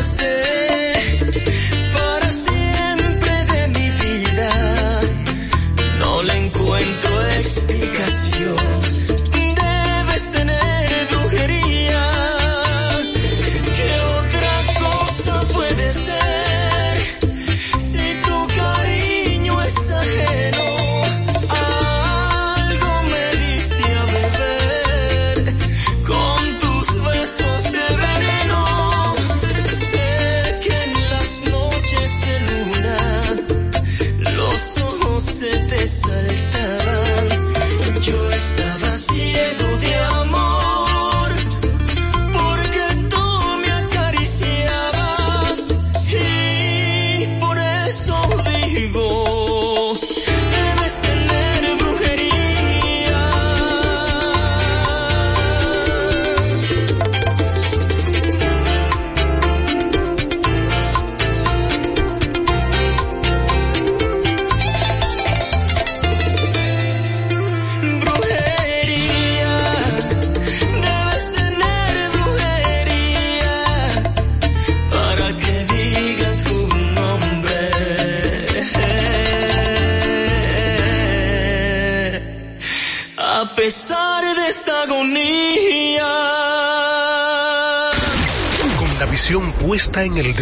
en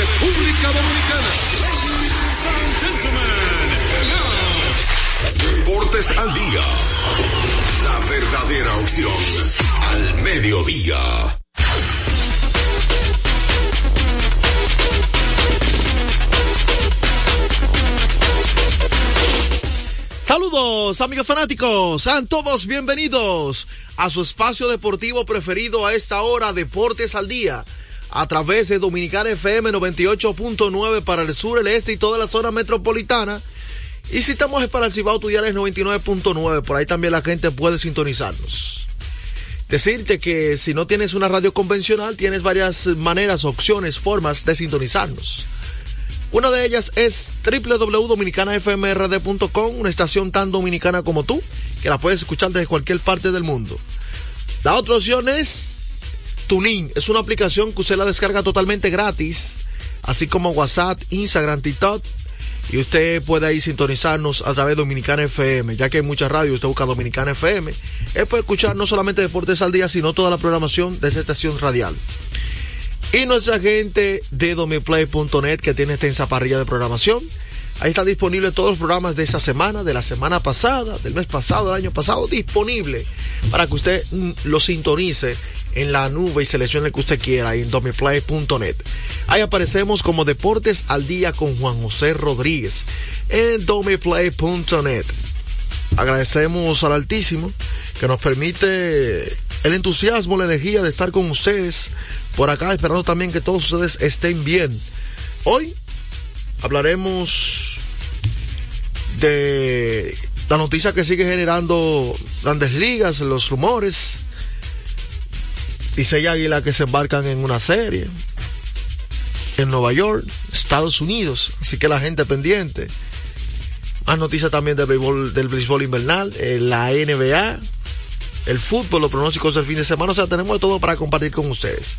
República Dominicana. Deportes al día. La verdadera opción al mediodía. Saludos amigos fanáticos, sean todos bienvenidos a su espacio deportivo preferido a esta hora, Deportes al Día, a través de Dominicana FM 98.9 para el sur, el este y toda la zona metropolitana. Y si estamos para el Cibao Tuyales 99.9, por ahí también la gente puede sintonizarnos. Decirte que si no tienes una radio convencional, tienes varias maneras, opciones, formas de sintonizarnos. Una de ellas es www.dominicanafmrd.com, una estación tan dominicana como tú, que la puedes escuchar desde cualquier parte del mundo. La otra opción es Tuning, es una aplicación que usted la descarga totalmente gratis, así como WhatsApp, Instagram, TikTok, y usted puede ahí sintonizarnos a través de Dominicana FM, ya que hay muchas radios, usted busca Dominicana FM, él puede escuchar no solamente Deportes al Día, sino toda la programación de esa estación radial. Y nuestra gente de domiplay.net que tiene esta parrilla de programación. Ahí están disponibles todos los programas de esa semana, de la semana pasada, del mes pasado, del año pasado, disponible para que usted mm, lo sintonice en la nube y seleccione el que usted quiera en domiplay.net. Ahí aparecemos como Deportes al Día con Juan José Rodríguez en domiplay.net. Agradecemos al Altísimo que nos permite el entusiasmo, la energía de estar con ustedes por acá, esperando también que todos ustedes estén bien. Hoy hablaremos de la noticia que sigue generando grandes ligas, los rumores. Dice Águila que se embarcan en una serie en Nueva York, Estados Unidos. Así que la gente pendiente. Más noticias también del béisbol, del béisbol invernal, la NBA el fútbol, los pronósticos del fin de semana. O sea, tenemos todo para compartir con ustedes.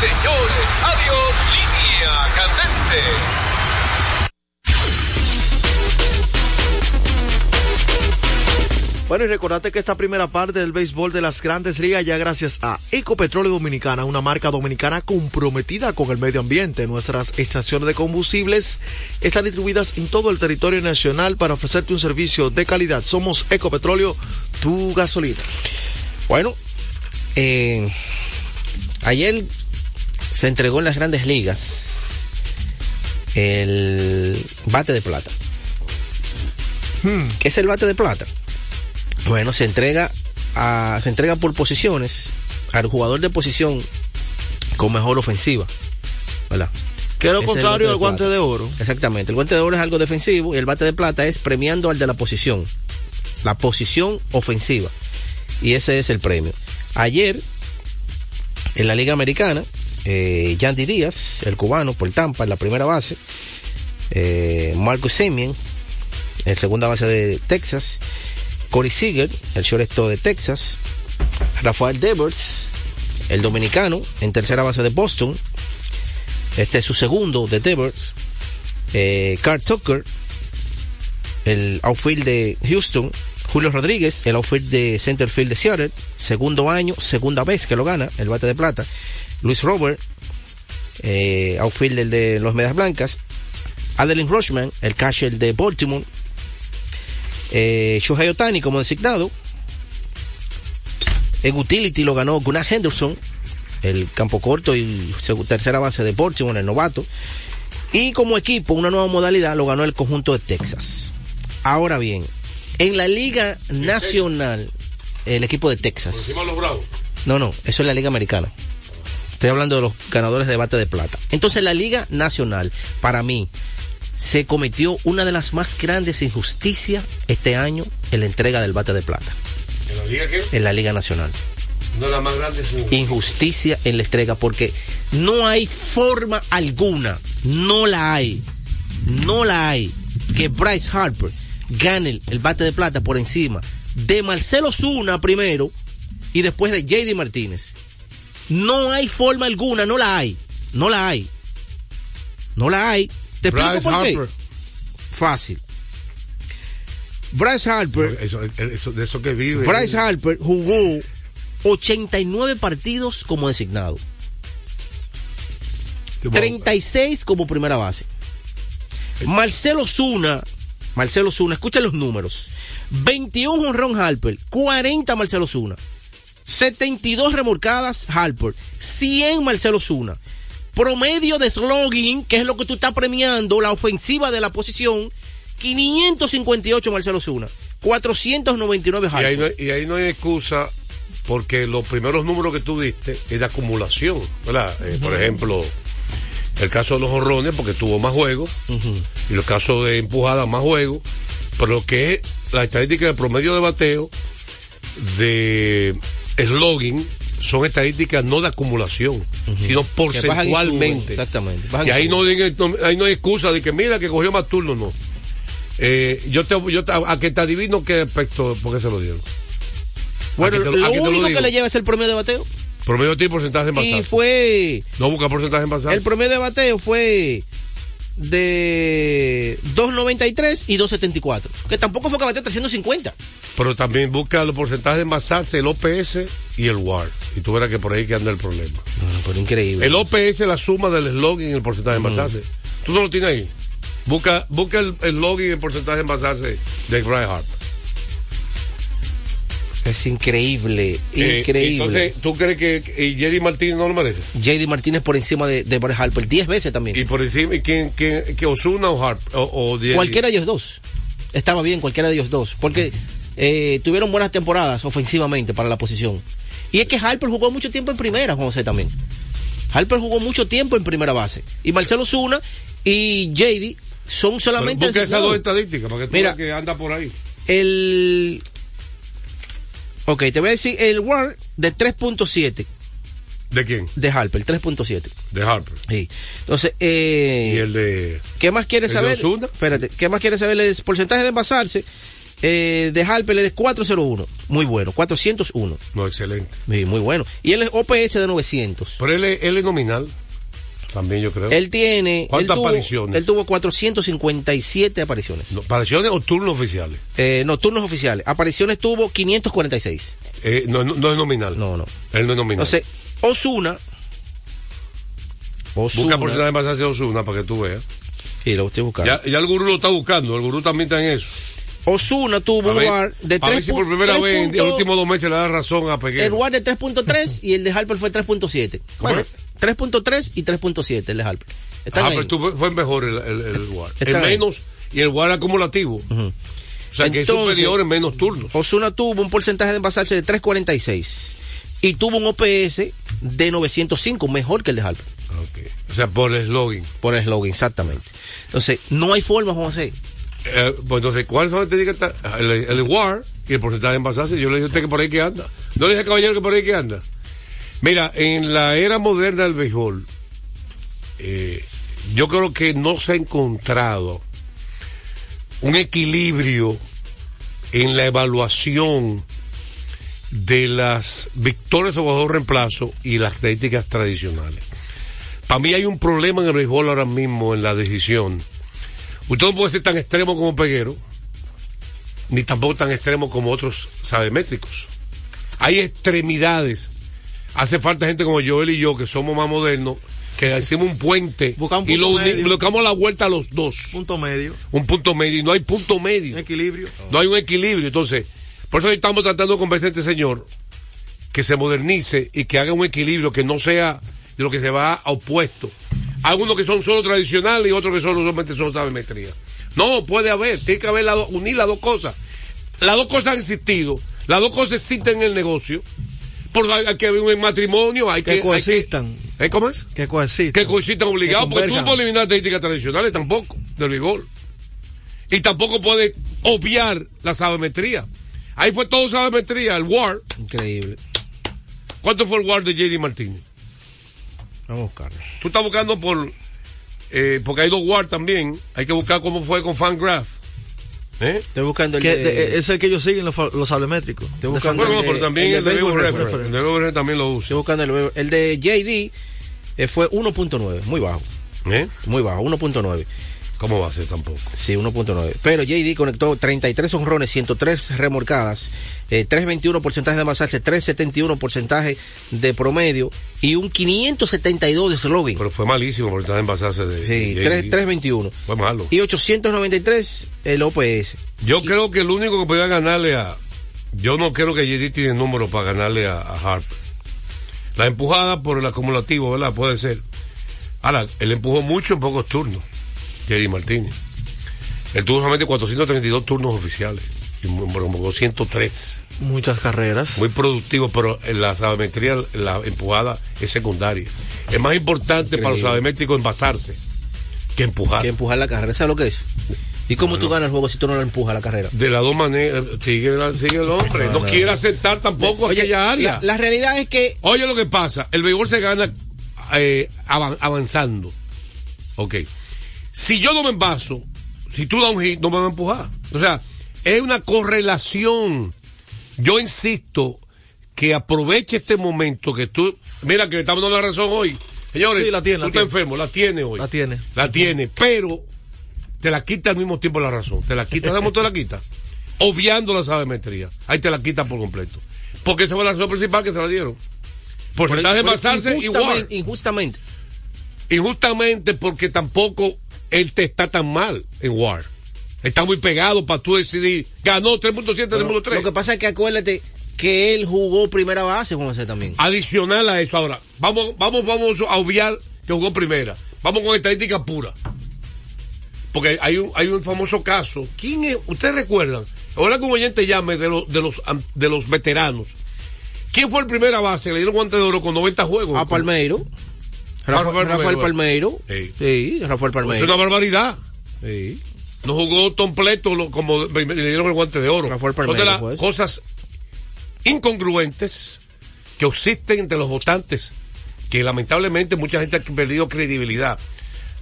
Señores. Adiós. Línea candente. Bueno, y recordate que esta primera parte del béisbol de las grandes ligas ya gracias a Ecopetróleo Dominicana, una marca dominicana comprometida con el medio ambiente. Nuestras estaciones de combustibles están distribuidas en todo el territorio nacional para ofrecerte un servicio de calidad. Somos Ecopetróleo, tu gasolina. Bueno, eh, ayer se entregó en las grandes ligas el bate de plata. ¿Qué es el bate de plata? Bueno, se entrega a, se entrega por posiciones al jugador de posición con mejor ofensiva. ¿Verdad? Que es lo contrario al guante de oro. Exactamente. El guante de oro es algo defensivo y el bate de plata es premiando al de la posición. La posición ofensiva. Y ese es el premio. Ayer, en la Liga Americana, eh, Yandy Díaz, el cubano, por Tampa, en la primera base. Eh, Marcus Semien, el segunda base de Texas. Corey Seager, el shortstop de Texas. Rafael Devers, el dominicano, en tercera base de Boston. Este es su segundo de Devers. Eh, Carl Tucker, el outfield de Houston. Julio Rodríguez, el outfield de Centerfield de Seattle. Segundo año, segunda vez que lo gana, el bate de plata. Luis Robert, eh, outfielder de los Medias Blancas. Adeline Rushman, el catcher de Baltimore. Eh, Shohei Otani como designado. En utility lo ganó Gunnar Henderson, el campo corto y tercera base de Baltimore, el novato. Y como equipo, una nueva modalidad lo ganó el conjunto de Texas. Ahora bien, en la Liga Nacional, el equipo de Texas. Encima los bravos. No, no, eso es la Liga Americana. Estoy hablando de los ganadores de bate de plata. Entonces, la Liga Nacional, para mí, se cometió una de las más grandes injusticias este año en la entrega del bate de plata, ¿En la liga qué? en la Liga Nacional. No la más grande. Injusticia en la entrega, porque no hay forma alguna, no la hay, no la hay, que Bryce Harper gane el, el bate de plata por encima de Marcelo Zuna primero y después de JD Martínez. No hay forma alguna, no la hay, no la hay, no la hay. ¿Te explico por qué? Fácil. Bryce Harper Eso, eso- de eso que vive. Bryce Harper jugó 89 partidos como designado, Sí, bueno, 36 como primera base. Marcelo Zuna, Marcelo Zuna, escucha los números. 21 honrón Harper, 40 Marcelo Zuna, 72 remolcadas Harper, 100 Marcelo Zuna. Promedio de slogging, que es lo que tú estás premiando, la ofensiva de la posición, 558 Marcelo Zuna, 499 Y Harper. ahí, no, y ahí no hay excusa porque los primeros números que tú diste es de acumulación, ¿verdad? Eh, Por ejemplo, el caso de los honrones porque tuvo más juegos y los casos de empujada más juegos, pero lo que es la estadística de promedio de bateo de slogging son estadísticas no de acumulación, sino y porcentualmente. Exactamente. bajan Y ahí no, ahí no hay excusa de que mira que cogió más turnos, no. Eh, yo te, yo te- a que te adivino qué aspecto, por qué se lo dieron. Bueno, ¿A que te- lo único que le lleva es el promedio de bateo. Promedio tiene porcentaje en Y basarse. fue. No busca porcentaje en basarse. El promedio de bateo fue de 2.93 y 2.74. Que tampoco fue que bateó 350. Pero también busca los porcentajes en basarse, el OPS y el WAR. Y tú verás que por ahí que anda el problema. No, no, pero increíble. El OPS es la suma del slogan y el porcentaje en basarse. Tú no lo tienes ahí. Busca, busca el, el login y el porcentaje en basarse de Bryce Harper. Es increíble, Eh, increíble. entonces, ¿tú crees que Jedi Martínez no lo merece? JD Martínez por encima de, de Bryce Harper 10 veces también. Y por encima, ¿y quién, quién, que Osuna o Harp o? Cualquiera de ellos dos. Estaba bien, cualquiera de ellos dos. Porque eh, tuvieron buenas temporadas ofensivamente para la posición. Y es que Harper jugó mucho tiempo en primera, José también. Harper jugó mucho tiempo en primera base. Y Marcelo Zuna y JD son Pero solamente Busca esas dos estadísticas para que tú Mira. que anda por ahí. El. Ok, te voy a decir el WAR de 3.7 ¿De quién? de Harper, 3.7. De Harper. Sí. Entonces, eh, Y el de. ¿qué más quieres ¿el de saber? Ozuna? Espérate, ¿qué más quieres saber? El porcentaje de envasarse eh, de Harper es de 401. Muy bueno, 401. No, excelente. Sí, muy bueno. Y el OPS de 900. Pero él es, él es nominal. También yo creo. Él tiene. ¿Cuántas él tuvo, apariciones? Él tuvo 457 apariciones. No, ¿Apariciones o turnos oficiales? Eh, no, turnos oficiales. Apariciones tuvo 546. Eh, no, no, no es nominal. No, no. Él no es nominal. Entonces, Osuna. Busca porcentaje pasaje de Osuna para que tú veas. Sí, lo estoy buscando. Ya, ya el gurú lo está buscando, el gurú también está en eso. Osuna tuvo A un WAR de a ver 3. si por primera vez en los últimos dos meses le da razón a El Peguero. WAR de 3.3 y el de Harper fue 3.7. ¿Cómo Bueno, es? 3.3 y 3.7 el de Harper. Están Ah, ahí. pero tú fue mejor el, el, el WAR. El ahí. menos y el WAR acumulativo. O sea que es Entonces, superior en menos turnos. Osuna tuvo un porcentaje de envasarse de 3.46 y tuvo un OPS de 905, mejor que el de Harper. Ok. O sea, por el slogan. Por el slogan, exactamente. Entonces, no hay forma, José. Eh, pues entonces, ¿cuáles son? El, el WAR y el porcentaje de envasarse. Yo le dije a usted que por ahí que anda. No le dije caballero que por ahí que anda. Mira, en la era moderna del béisbol, eh, yo creo que no se ha encontrado un equilibrio en la evaluación de las victorias o bajo reemplazo y las estadísticas tradicionales. Para mí hay un problema en el béisbol ahora mismo en la decisión. Usted no puede ser tan extremo como Peguero, ni tampoco tan extremo como otros sabemétricos. Hay extremidades. Hace falta gente como Joel y yo, que somos más modernos, que hacemos un puente Buscamos un y lo damos la vuelta a los dos. Punto medio, Un punto medio. Y no hay punto medio. equilibrio. No hay un equilibrio. Entonces, por eso estamos tratando de convencer a este señor que se modernice y que haga un equilibrio que no sea de lo que se va a opuesto. Hay unos que son solo tradicionales y otros que solo solamente son sabemetría. No, puede haber, tiene que haber la do- unir las dos cosas. Las dos cosas han existido, las dos cosas existen en el negocio. Por hay, hay que haber un matrimonio, hay Que que, hay coexistan. que- ¿Eh, ¿Cómo es? Que coexistan. que coexistan obligados, Que porque tú no puedes eliminar estadísticas tradicionales tampoco, del béisbol. Y tampoco puedes obviar la sabemetría. Ahí fue todo sabemetría, el WAR. Increíble. ¿Cuánto fue el WAR de JD Martínez? Vamos a buscarlo. Tú estás buscando por, eh, porque hay dos WAR también, hay que buscar cómo fue con Fangraph. ¿Eh? Estoy buscando el Que de- de- es el que ellos siguen, los, los sablemétricos. Estoy buscando Bueno, el de- pero también el el de de Baseball Baseball Reference. Reference, el de Baseball Reference también lo usa. Estoy buscando el, el de JD eh, fue 1.9, muy bajo, ¿Eh? muy bajo, 1.9. ¿Cómo va a ser tampoco? Sí, 1.9. Pero JD conectó 33 honrones, 103 remorcadas, eh, 321 porcentaje de amasarse, 371 porcentaje de promedio y un 572 de slogan. Pero fue malísimo por estar en basarse de. Sí, de 3, JD. 321. Fue malo. Y 893 el OPS. Yo creo que el único que podía ganarle a. Yo no creo que JD tiene número para ganarle a, a Harper. La empujada por el acumulativo, ¿verdad? Puede ser. Ahora, él empujó mucho en pocos turnos, JD Martínez. Él tuvo solamente 432 turnos oficiales. Y empujó 103. Muchas carreras. Muy productivo, pero en la sabemetría, la empujada es secundaria. Es más importante para los Increíble. sabemétricos envasarse que empujar. Que empujar la carrera, ¿sabes lo que es? ¿Y cómo Bueno. tú ganas el juego si tú no lo empujas la carrera? De las dos maneras, sigue, la- sigue el hombre. No, quiere aceptar tampoco Oye, aquella área. la, la realidad es que Oye lo que pasa, el béisbol se gana eh, avan- avanzando. Ok. Si yo no me envaso, si tú das un hit, no me van a empujar. O sea, es una correlación. Yo insisto que aproveche este momento que tú, mira que le estamos dando la razón hoy. Señores, Sí, la tiene, tú la estás tiene. enfermo, la tiene hoy. La tiene. La tiene, pero te la quita al mismo tiempo la razón. Te la quita, ¿sabes cómo te la quita? Obviando la sabemetría. Ahí te la quita por completo. Porque esa fue la razón principal que se la dieron. Porcentaje de por- basarse igual. injustamente, injustamente. Injustamente porque tampoco él te está tan mal en War. Está muy pegado para tú decidir. Ganó 3.7, Pero 3.3. Lo que pasa es que acuérdate que él jugó primera base con ese también. Adicional a eso, ahora, vamos, vamos, vamos a obviar que jugó primera. Vamos con estadística pura. Porque hay un, hay un famoso caso. ¿Quién es? ¿Ustedes recuerdan? Ahora como oyente llame de los, de los, de los veteranos. ¿Quién fue el primera base? Le dieron guante de oro con 90 juegos. A Palmeiro. Rafa- Rafael Rafael, Palmeiro. Palmeiro. Sí. Sí, Rafael Es Palmeiro. una barbaridad. Sí. No jugó completo como le dieron el guante de oro. Rafael Son de Palmeiro las fue eso. cosas incongruentes que existen entre los votantes, que lamentablemente mucha gente ha perdido credibilidad.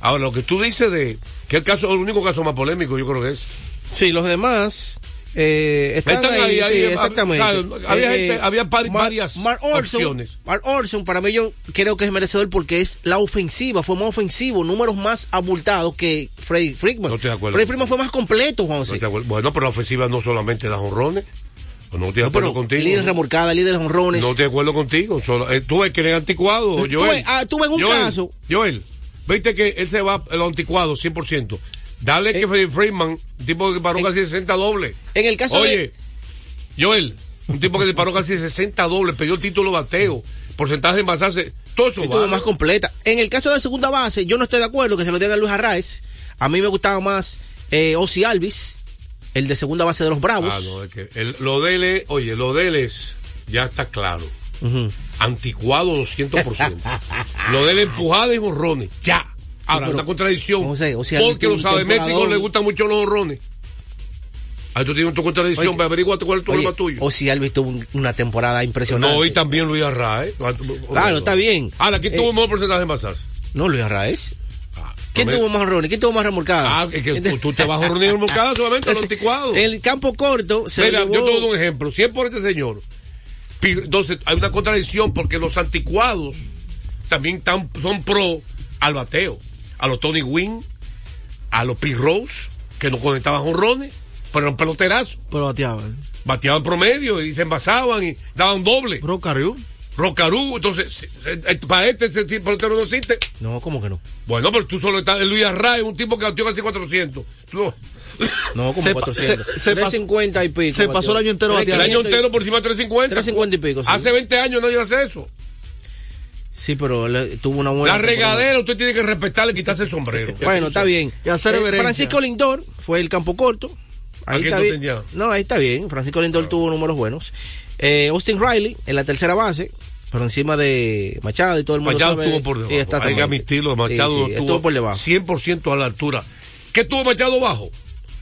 Ahora, lo que tú dices de que el caso, el único caso más polémico, yo creo que es. Sí, los demás, Eh, están Están ahí, ahí, sí, ahí, exactamente. había Eh, gente- había par- Mar- varias Mark Orson, opciones. Mark Orson, para mí yo creo que es merecedor porque es la ofensiva, fue más ofensivo, números más abultados que Freddy Frickman. No estoy de acuerdo. Freddy Frickman fue más completo, Juan No. Bueno, pero la ofensiva no solamente da honrones. No estoy de No, acuerdo pero contigo. líder remorcada, líder de honrones. No estoy de acuerdo contigo. Solo, eh, tú ves que él es anticuado, Tú Joel. ves- ah, tú ves un Joel, caso. Joel, viste que él se va a los anticuados 100%. Dale que Freddie Freeman, un tipo que disparó casi 60 dobles. En el caso Oye, de... Joel, un tipo que disparó casi 60 dobles, perdió el título bateo, porcentaje de envasarse, todo eso vale. más completa. En el caso de segunda base, yo no estoy de acuerdo que se lo den a Luis Arraez. A mí me gustaba más eh, Ozzy Alvis, el de segunda base de los Bravos. Ah, no, es que el- lo de él es, oye, lo de él es, ya está claro. Ujú. Anticuado 200%. lo de él es empujada y borrones, ya. Ahora, pero, una contradicción. José, o sea, porque los un sabemétricos les gustan mucho los borrones. Ahí tú tienes tu contradicción, Oye, averiguate cuál es tu Oye, problema tuyo. Ozzy Alvis tuvo un- una temporada impresionante. No, y también Luis Arraez. Claro, está bien. Ahora, ¿quién Eh, tuvo mejor porcentaje de envasarse? No, Luis Arraez. Ah, ¿Quién tuvo más honrones? ¿Quién tuvo más remolcada? Ah, es que tú, tú te vas a reunir remolcada solamente los anticuados. En el campo corto se Mira, llevó- yo te doy un ejemplo. Si es por este señor, entonces hay una contradicción porque los anticuados también tan- son pro al bateo. A los Tony Wynn, a los Pete Rose, que no conectaban jonrones, pero eran peloterazos. Pero bateaba. ¿eh? Bateaban promedio y se envasaban y daban doble. Bro Carrió. Rocarú, entonces, eh, para este ese pelotero no existe. No, ¿cómo que no? Bueno, pero tú solo estás, Luis Arraez, un tipo que bateó casi 400. Tú no- No, como Se pa- 400. se- se pasó- 350 y pico. se pasó el año entero El bateando. año entero por encima de 350. 350 y pico, sí. Hace 20 años nadie hace eso. Sí, pero le- tuvo una buena. La regadera usted tiene que respetarle y quitarse el sombrero. Bueno, está bien. Y hacer Eh. Francisco Lindor fue el campo corto. Ahí ¿A quién está bien. No, ahí está bien. Francisco Lindor tuvo números buenos. Eh, Austin Riley en la tercera base, por encima de Machado y todo el mundo Machado sabe. estuvo por debajo. Hay que admitirlo, Machado Sí, sí, estuvo, estuvo por debajo. 100% a la altura. ¿Qué tuvo Machado bajo?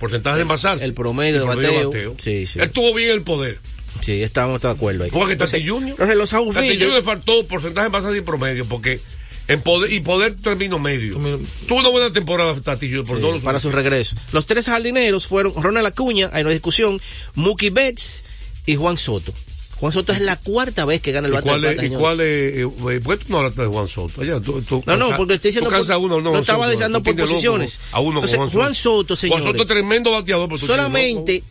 Porcentaje de envasarse. el promedio de bateo. Sí, sí. Él tuvo bien el poder. Sí, estamos de acuerdo ahí. Porque Tati Junior. Los Tati Junior le faltó porcentaje envasarse y promedio porque en poder y poder terminó medio. Tuvo una buena temporada Tati Junior por Sí, todos los para su regreso. Los tres jardineros fueron Ronald Acuña, hay no hay discusión, Mookie Betts y Juan Soto. Juan Soto es la cuarta vez que gana el ¿Y bate de cuál, plata, es, ¿Y señor. cuál es? eh, eh, ¿Por qué tú no hablaste de Juan Soto? Allá, tú- tú- No, no, porque estoy diciendo por- uno, no, no estaba Soto, deseando tú por loco posiciones. A uno con Entonces, Juan Juan Soto, señores. Juan Soto es tremendo bateador, Solamente.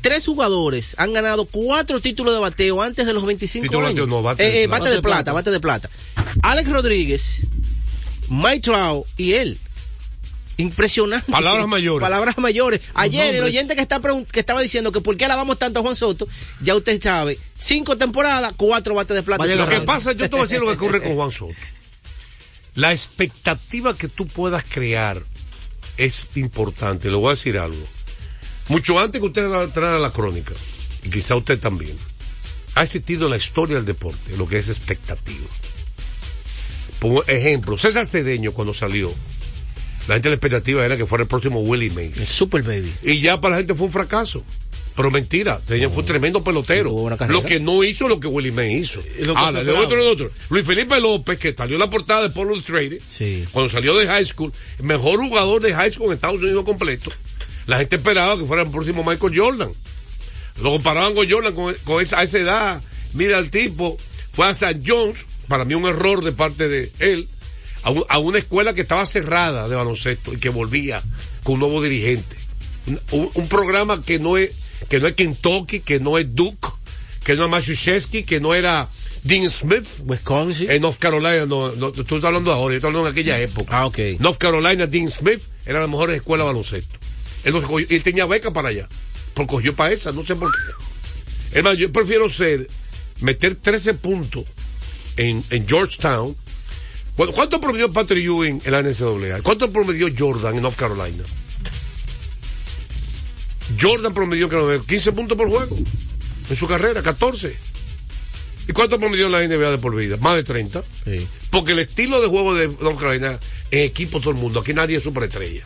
Tres jugadores han ganado cuatro títulos de bateo antes de los 25 Título de años. bateo, no, bate de Eh, eh, plata. bate de plata, bate de plata. Alex Rodríguez, Mike Trout y él. Impresionante. Palabras mayores. Palabras mayores. Ayer el oyente que, está pregun- que estaba diciendo que por qué alabamos tanto a Juan Soto, ya usted sabe, cinco temporadas, cuatro bates de plata. Vaya Lo que pasa, yo te voy a decir lo que ocurre con Juan Soto. La expectativa que tú puedas crear es importante. Le voy a decir algo. Mucho antes que usted entrara a la crónica, y quizá usted también, ha existido en la historia del deporte lo que es expectativa. Por ejemplo, César Cedeño cuando salió, la gente la expectativa era que fuera el próximo Willie Mays. El Super Baby. Y ya para la gente fue un fracaso. Pero mentira, tenía, fue un tremendo pelotero. Lo que no hizo lo que Willie May hizo. Que Ahora, otro, otro. Luis Felipe López, que salió en la portada de Polo Illustrated, Sí. cuando salió de high school, mejor jugador de high school en Estados Unidos completo. La gente esperaba que fuera el próximo Michael Jordan. Lo comparaban con Jordan con, con esa, a esa edad. Mira el tipo, fue a St. John's, para mí un error de parte de él, a, un- a una escuela que estaba cerrada de baloncesto y que volvía con un nuevo dirigente. Un, un- un programa que no es que no es Kentucky, que no es Duke, que no es Massachusetts, que no era Dean Smith. Wisconsin. En North Carolina, no, no, tú estás hablando ahora, yo estoy hablando en aquella época. Ah, ok. North Carolina, Dean Smith, era la mejor escuela de baloncesto. Él, no cogió- y él tenía beca para allá. Pero cogió para esa, no sé por qué. Hermano, yo prefiero ser, meter 13 puntos en, en Georgetown. Bueno, ¿Cuánto promedió Patrick Ewing en la NCAA? ¿Cuánto promedió Jordan en North Carolina? Jordan promedió creo, 15 puntos por juego en su carrera, 14. ¿Y cuánto promedió en la NBA de por vida? Más de 30. Sí. Porque el estilo de juego de North Carolina en equipo todo el mundo. Aquí nadie es superestrella.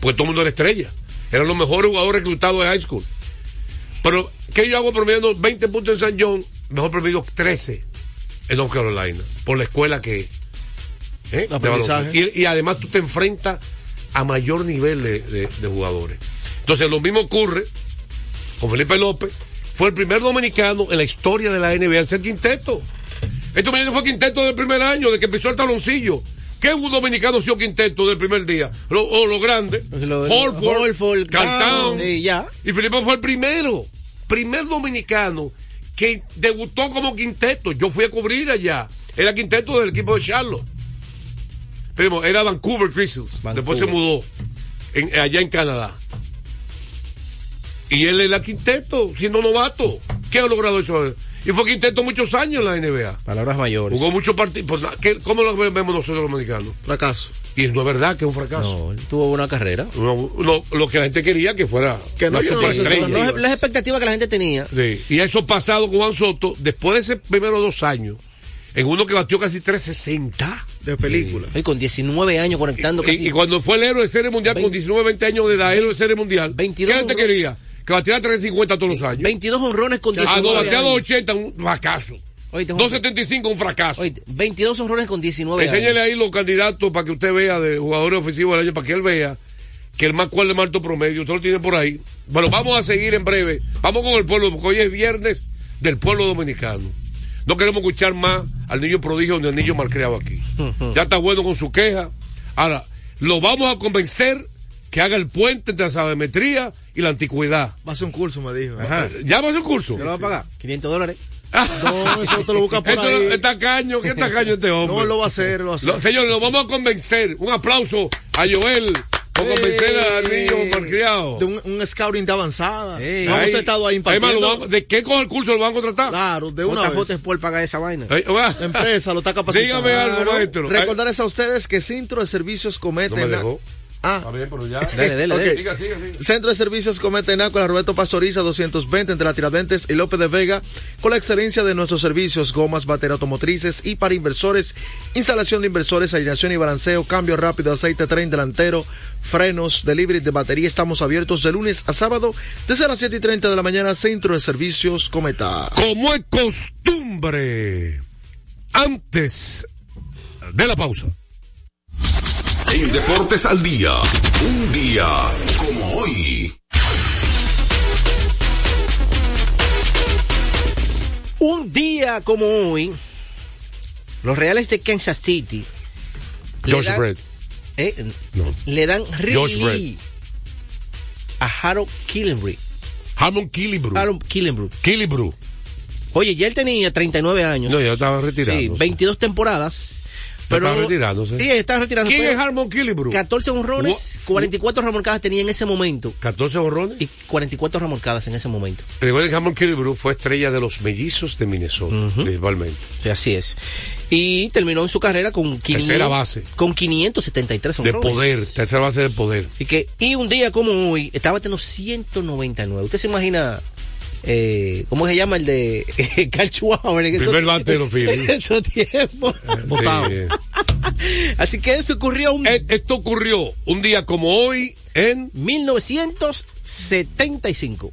Porque todo el mundo era estrella. Eran los mejores jugadores reclutados de high school. Pero, ¿qué yo hago promediando 20 puntos en San John? Mejor promedio 13 en North Carolina. Por la escuela que es. ¿eh? Y, y además tú te enfrentas a mayor nivel de, de- de jugadores. Entonces, lo mismo ocurre con Felipe López, fue el primer dominicano en la historia de la NBA en ser quinteto. Este muchacho fue quinteto del primer año, de que empezó el taloncillo. ¿Qué un dominicano sido quinteto del primer día? Lo, o lo grande. Lo- Holford, Holford, Cartán. sí, ya. Y Felipe fue el primero, primer dominicano que debutó como quinteto. Yo fui a cubrir allá. Era quinteto del equipo de Charlotte. Pero era Vancouver Crystals. Después se mudó en- allá en Canadá. Y él era quinteto, siendo novato. ¿Qué ha logrado eso? Y fue quinteto muchos años en la NBA. Palabras mayores. Jugó muchos partidos. Pues, ¿qué- ¿Cómo lo vemos nosotros los dominicanos? Fracaso. Y no es verdad que es un fracaso. No, él tuvo buena carrera. No, no, lo que la gente quería que fuera Que no, una las expectativas que la gente tenía. Sí, Y eso pasado con Juan Soto, después de ese primero dos años, en uno que batió casi 360. De película. Y con 19 años conectando casi. Y, y cuando fue el héroe de serie mundial con Veinte- 19, 20 años de edad, héroe de serie mundial, 22 ¿qué gente honrones. quería? Que batiera 350 todos los años. 22 honrones con Ah, 19 no, batea años. 280, un fracaso. Juan, 275, un fracaso. oíste, 22 honrones con 19 Enséñale ahí los candidatos para que usted vea de jugadores ofensivos del año, para que él vea que el más cual de alto promedio, usted lo tiene por ahí. Bueno, vamos a seguir en breve. Vamos con el pueblo, porque hoy es viernes del pueblo dominicano. No queremos escuchar más al niño prodigio ni al niño malcriado aquí. Ya está bueno con su queja. Ahora, lo vamos a convencer que haga el puente entre la sabemetría y la antigüedad. Va a hacer un curso, me dijo. Ajá. ¿Ya va a hacer curso? ¿Qué lo va a pagar? 500 dólares. No, eso te lo busca por Eso ahí. es tacaño, ¿qué tacaño este hombre? No, lo va a hacer, lo va a hacer. Lo- señores, lo vamos a convencer. Un aplauso a Joel por convencer al niño malcriado. De un, un scouting de avanzada. Ey. no hemos Ahí. estado ahí Además, impartiendo. lo van- ¿De qué coge el curso lo van a contratar? Claro, de una JJ vez. Sport paga esa vaina. La empresa lo está capacitando. Dígame algo, maestro. Recordarles a ustedes que Centro de Servicios Comete... No me dejó. Ah, Está bien, pero ya. Dale, dale, dale. Siga, siga, siga. Centro de Servicios Cometa en Nápoles, Roberto Pastoriza, 220 entre la Tiradentes y López de Vega, con la excelencia de nuestros servicios, gomas, batería automotrices y para inversores, instalación de inversores, alineación y balanceo, cambio rápido, aceite, tren delantero, frenos, delivery de batería. Estamos abiertos de lunes a sábado, desde las 7 y 30 de la mañana, Centro de Servicios Cometa. Como es costumbre, antes de la pausa. En Deportes al Día, un día como hoy. Un día como hoy, los Reales de Kansas City le Josh dan- Brett. eh, No. le dan relief a Harold Killenbrook. Harmon Killebrew. Harold Killenbrook. Killebrew. Oye, ya él tenía 39 años. No, ya estaba retirado. Sí, 22 temporadas. Pero estaba retirándose. Sí, retirando. ¿Quién es Harmon Killebrew? 14 honrones, Fu- 44 remolcadas tenía en ese momento. 14 borrones. Y 44 remolcadas en ese momento. Recuerden que Harmon Killebrew fue estrella de los mellizos de Minnesota, principalmente. Sí, así es. Y terminó en su carrera con 500, Tercera base. con 573 De honrones. poder, tercera base de poder. Y que y un día como hoy estaba teniendo 199. ¿Usted se imagina eh, cómo se llama el de Carl en esos- Primer bate de los Phillies. en esos tiempos? Botado. Sí. Así que eso ocurrió un Eh, Esto ocurrió un día como hoy en 1975.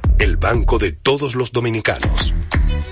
el banco de todos los dominicanos.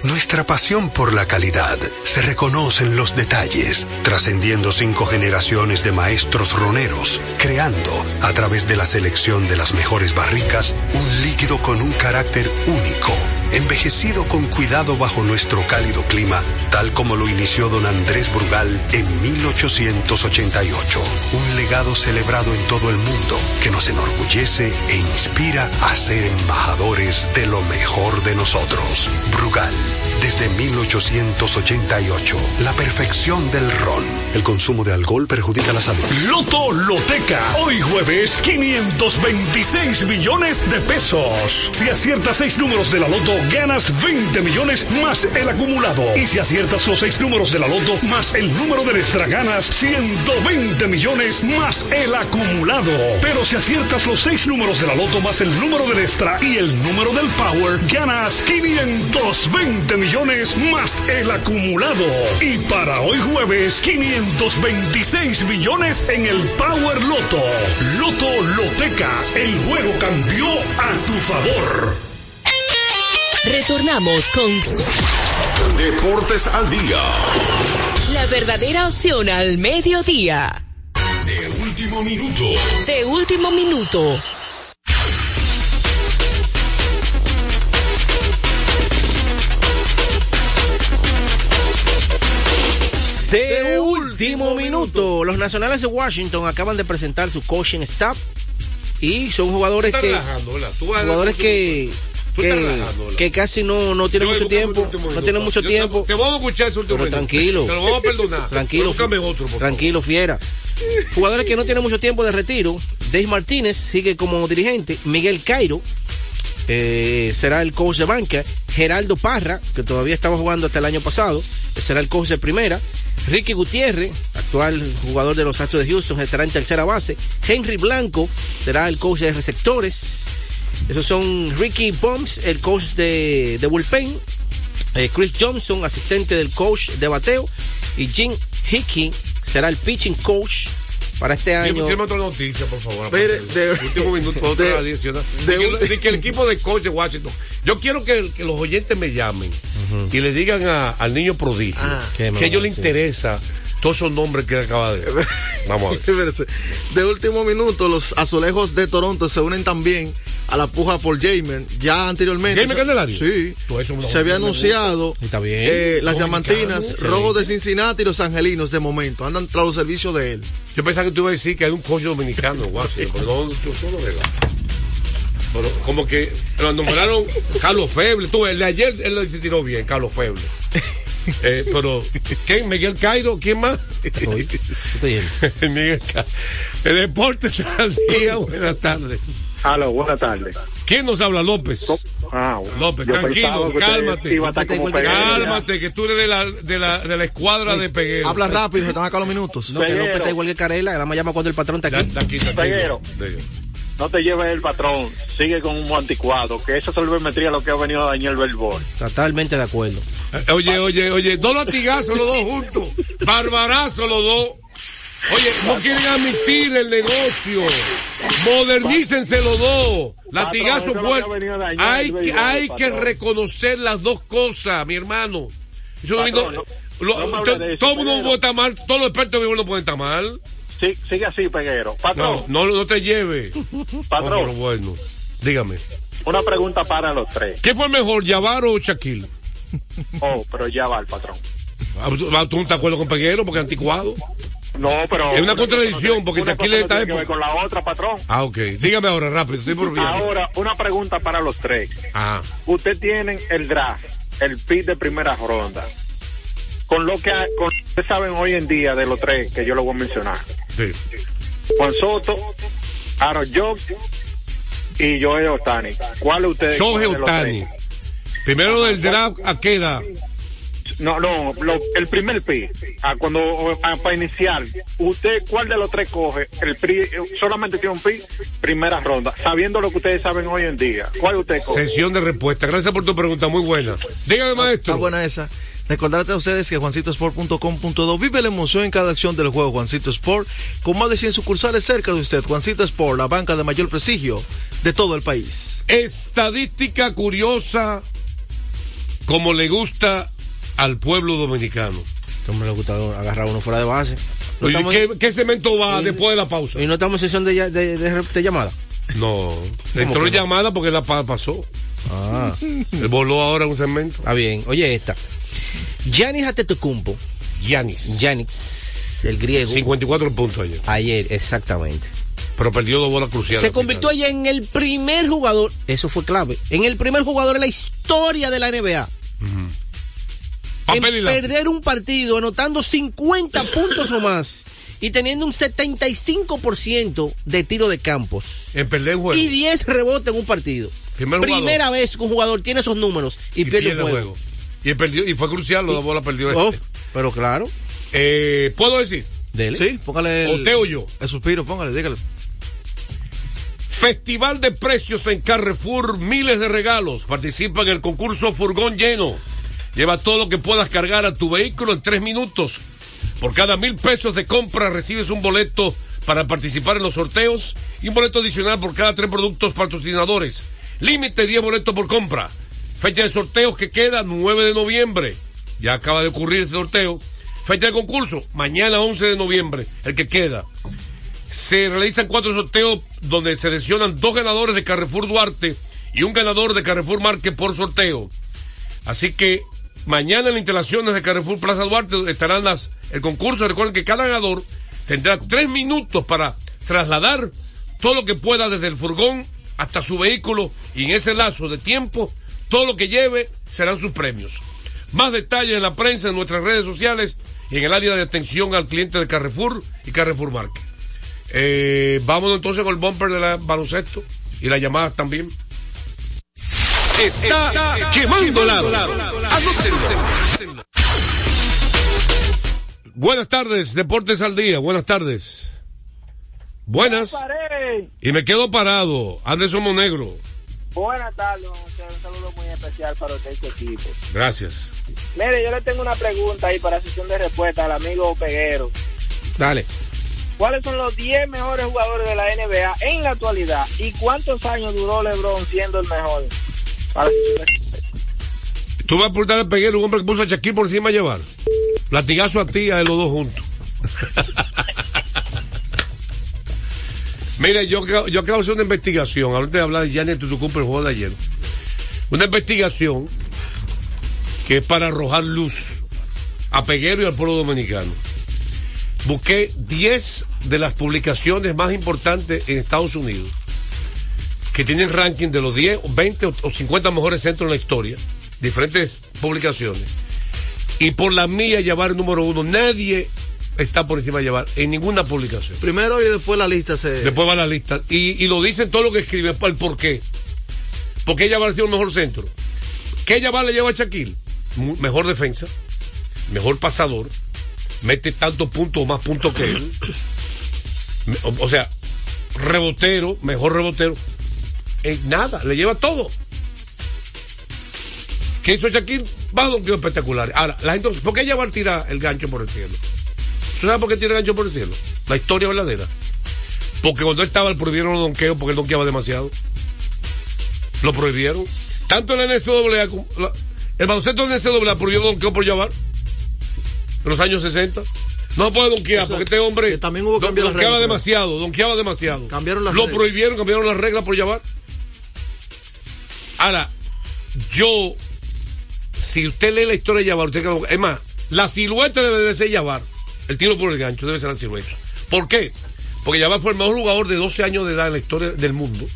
Nuestra pasión por la calidad se reconoce en los detalles, trascendiendo cinco generaciones de maestros roneros, creando, a través de la selección de las mejores barricas, un líquido con un carácter único, envejecido con cuidado bajo nuestro cálido clima tal como lo inició don Andrés Brugal en 1888. Un legado celebrado en todo el mundo que nos enorgullece e inspira a ser embajadores de lo mejor de nosotros. Brugal, desde 1888, la perfección del ron. El consumo de alcohol perjudica la salud. Loto Loteca, hoy jueves 526 millones de pesos. Si aciertas seis números de la Loto, ganas 20 millones más el acumulado. Y si aciertas los seis números de la Loto más el número del extra, ganas 120 millones más el acumulado. Pero si aciertas los seis números de la Loto más el número del extra y el número del Power, ganas 520 millones más el acumulado. Y para hoy jueves, 526 millones en el Power Loto. Loto Loteca, el juego cambió a tu favor. Retornamos con Deportes al día. la verdadera opción al mediodía. De último minuto. De último minuto. De último minuto, los nacionales de Washington acaban de presentar su coaching staff y son jugadores que jugadores que que, casi no, no tienen Yo mucho tiempo, último no tienen mucho Yo tiempo. Te, te vamos a escuchar ese último Pero tranquilo. Te lo vamos a perdonar. Tranquilo, otro, tranquilo, fiera. Jugadores que no tienen mucho tiempo de retiro. Dave Martínez sigue como dirigente. Miguel Cairo eh, será el coach de banca. Geraldo Parra, que todavía estaba jugando hasta el año pasado, será el coach de primera. Ricky Gutiérrez, actual jugador de los Astros de Houston, estará en tercera base. Henry Blanco será el coach de receptores. Esos son Ricky Bombs, el coach de, de bullpen. Eh, Chris Johnson, asistente del coach de bateo. Y Jim Hickey será el pitching coach para este año. Dime otra noticia, por favor. Mire, de- último minuto, otra de- adicional. de De, de que el equipo de coach de Washington. Yo quiero que, que los oyentes me llamen y le digan a- al niño prodigio Ah. ¿Qué me que a ellos le interesa todos esos nombres que acaba de. Vamos a ver. De último minuto, los azulejos de Toronto se unen también a la puja por Jamer. Ya anteriormente. ¿Jamer Candelario? Sí. Lo- Se había lo- anunciado Está bien. eh, las diamantinas, rojos de Cincinnati y los angelinos de momento. Andan tras los servicios de él. Yo pensaba que tú ibas a decir que hay un coach dominicano Washington, pero no, tú, verdad. Pero como que lo nombraron Carlos Feble. Tú, el de ayer él se tiró bien, Carlos Feble. Eh, pero, ¿quién? ¿Miguel Cairo? ¿Quién más? Estoy. Miguel Cairo. El Deportes al día, buenas tardes. Aló, buenas tardes. ¿Quién nos habla? López. Ah, López, yo tranquilo, cálmate. iba a estar como Cálmate, Peguero ya. Cálmate, que tú eres de la, de la, de la escuadra de Peguero. Habla rápido, se te van a acabar los minutos. No, que. López está igual que Carela, nada más llama cuando el patrón está Ya, aquí. está aquí, está aquí. Peguero. No te lleves el patrón, sigue con un anticuado, que esa solvemetría es lo que ha venido a dañar el béisbol. Totalmente de acuerdo. Eh, Oye, oye, oye, dos latigazos los dos juntos. Barbarazo los dos. Oye, no quieren admitir el negocio. Modernícense los dos. Latigazo fuerte. Hay, que- hay que reconocer las dos cosas, mi hermano. Eso no- Patrón, no- no- lo- no todo el mundo puede estar mal, todos los expertos de béisbol no pueden estar mal. Sí, sigue así, Peguero. No, Patrón, no, no te lleve. patrón, pero bueno, dígame. una pregunta para los tres. ¿Qué fue mejor, Yavar o Shaquille? Oh, pero ya va el patrón. Ah, ¿Tú tú no estás de acuerdo con Peguero porque es anticuado? No, pero... Es una contradicción, porque una está tiene que ver con la otra, patrón. Ah, ok. Dígame ahora, rápido, estoy por. Ahora, una pregunta para los tres. Ah, Usted tienen el draft, el pick de primera ronda. Con lo que ustedes saben hoy en día de los tres que yo lo voy a mencionar. sí. Juan Soto, Aaron Judge y Joel Otani. ¿Cuál de ustedes? Los Otani. Primero del draft, ¿a qué edad? No, no, lo- el primer pick. Ah, cuando ah, para iniciar, ¿usted cuál de los tres coge? El pri- solamente tiene un pick, primera ronda, sabiendo lo que ustedes saben hoy en día. ¿Cuál usted coge? Sesión de respuesta. Gracias por tu pregunta, muy buena. Dígame, Está maestro. buena esa. Recordarte a ustedes que juancitosport.com.do vive la emoción en cada acción del juego Juancito Sport con más de 100 sucursales cerca de usted. Juancito Sport, la banca de mayor prestigio de todo el país. Estadística curiosa, como le gusta al pueblo dominicano. Esto me le gusta agarrar uno fuera de base. No Oye, estamos- ¿qué, qué cemento va después de la pausa? Y no estamos en sesión de, ya- de, de- de llamada. No, entró no? llamada porque la pa- pasó. Ah, Él voló ahora un cemento. está bien. Oye, esta. Giannis Antetokounmpo. Giannis. Giannis, el griego. 54 puntos ayer. Ayer, exactamente. Pero perdió dos bolas cruciales. Se convirtió ayer en el primer jugador, eso fue clave, en el primer jugador en la historia de la NBA. En Papel y lápiz. perder un partido anotando 50 puntos o más y teniendo un 75% de tiro de campos En perder un juego. y 10 rebotes en un partido. Primer jugador. Primera vez que un jugador tiene esos números y, y pierde, pierde un el juego. juego. Y, perdió, y fue crucial, los dos bolas perdió Oh, este. pero claro, Eh, ¿Puedo decir? dele. Sí, póngale el, ¿O te o yo? el suspiro, póngale, dígale. Festival de precios en Carrefour, miles de regalos. Participa en el concurso Furgón Lleno. Lleva todo lo que puedas cargar a tu vehículo en tres minutos. Por cada mil pesos de compra recibes un boleto para participar en los sorteos y un boleto adicional por cada tres productos patrocinadores. Límite 10 boletos por compra. Fecha de sorteos que queda 9 de noviembre. Ya acaba de ocurrir este sorteo. Fecha de concurso, mañana 11 de noviembre, el que queda se realizan cuatro sorteos donde se seleccionan dos ganadores de Carrefour Duarte y un ganador de Carrefour Marque por sorteo. Así que mañana en las instalaciones de Carrefour Plaza Duarte estarán las, el concurso. Recuerden que cada ganador tendrá tres minutos para trasladar todo lo que pueda desde el furgón hasta su vehículo y en ese lazo de tiempo, todo lo que lleve serán sus premios. Más detalles en la prensa, en nuestras redes sociales y en el área de atención al cliente de Carrefour y Carrefour Marque. Eh, entonces con el bumper de la baloncesto y las llamadas también. Está, quemando lado. Anótenlo. Buenas tardes, Deportes al Día, buenas tardes. Buenas. Y me quedo parado, Anderson Monegro. Buenas tardes. Un saludo muy especial para usted y su equipo. Gracias. Mire, yo le tengo una pregunta ahí para sesión de respuesta al amigo Peguero. Dale. ¿Cuáles son los 10 mejores jugadores de la NBA en la actualidad? ¿Y cuántos años duró LeBron siendo el mejor? Tú vas a aportar al peguero un hombre que puso a Shaquille por encima a llevar. Latigazo a ti, a los dos juntos. Mira, yo, yo acabo de hacer una investigación, ahorita de hablar de Janet Tutucumpa el juego de ayer. Una investigación que es para arrojar luz a Peguero y al pueblo dominicano. Busqué 10 de las publicaciones más importantes en Estados Unidos que tienen ranking de los 10, 20 o- o 50 mejores centros en la historia, diferentes publicaciones. Y por la mía llevar el número uno, nadie está por encima de llevar en ninguna publicación. Primero y después la lista se. Después va la lista. Y, y lo dicen todo lo que escriben, el por qué. ¿Por qué Yabar ha sido el mejor centro? ¿Qué Yabar le lleva a Shaquille? Mejor defensa, mejor pasador, mete tantos puntos o más puntos que él. O sea, rebotero, mejor rebotero. Eh, nada, le lleva todo. ¿Qué hizo Shaquille? Va a donkeos espectaculares. Ahora, la gente, ¿por qué Yabar tira el gancho por el cielo? ¿Tú sabes por qué tira el gancho por el cielo? La historia verdadera. Porque cuando estaba le prohibieron los donqueos porque él donkeaba demasiado. Lo prohibieron. Tanto en la NCAA como la- el baloncesto de NCAA prohibió los donkeos por llevar. En los años 60. No se puede donkear O sea, porque este hombre también hubo don- donkeaba reglas, demasiado, donkeaba demasiado. Cambiaron las Lo reglas. prohibieron, cambiaron las reglas por llevar. Ahora, yo, si usted lee la historia de Yavar, usted es más, la silueta debe de ser Yavar. El tiro por el gancho debe ser la silueta. ¿Por qué? Porque Yavar fue el mejor jugador de 12 años de edad en la historia del mundo.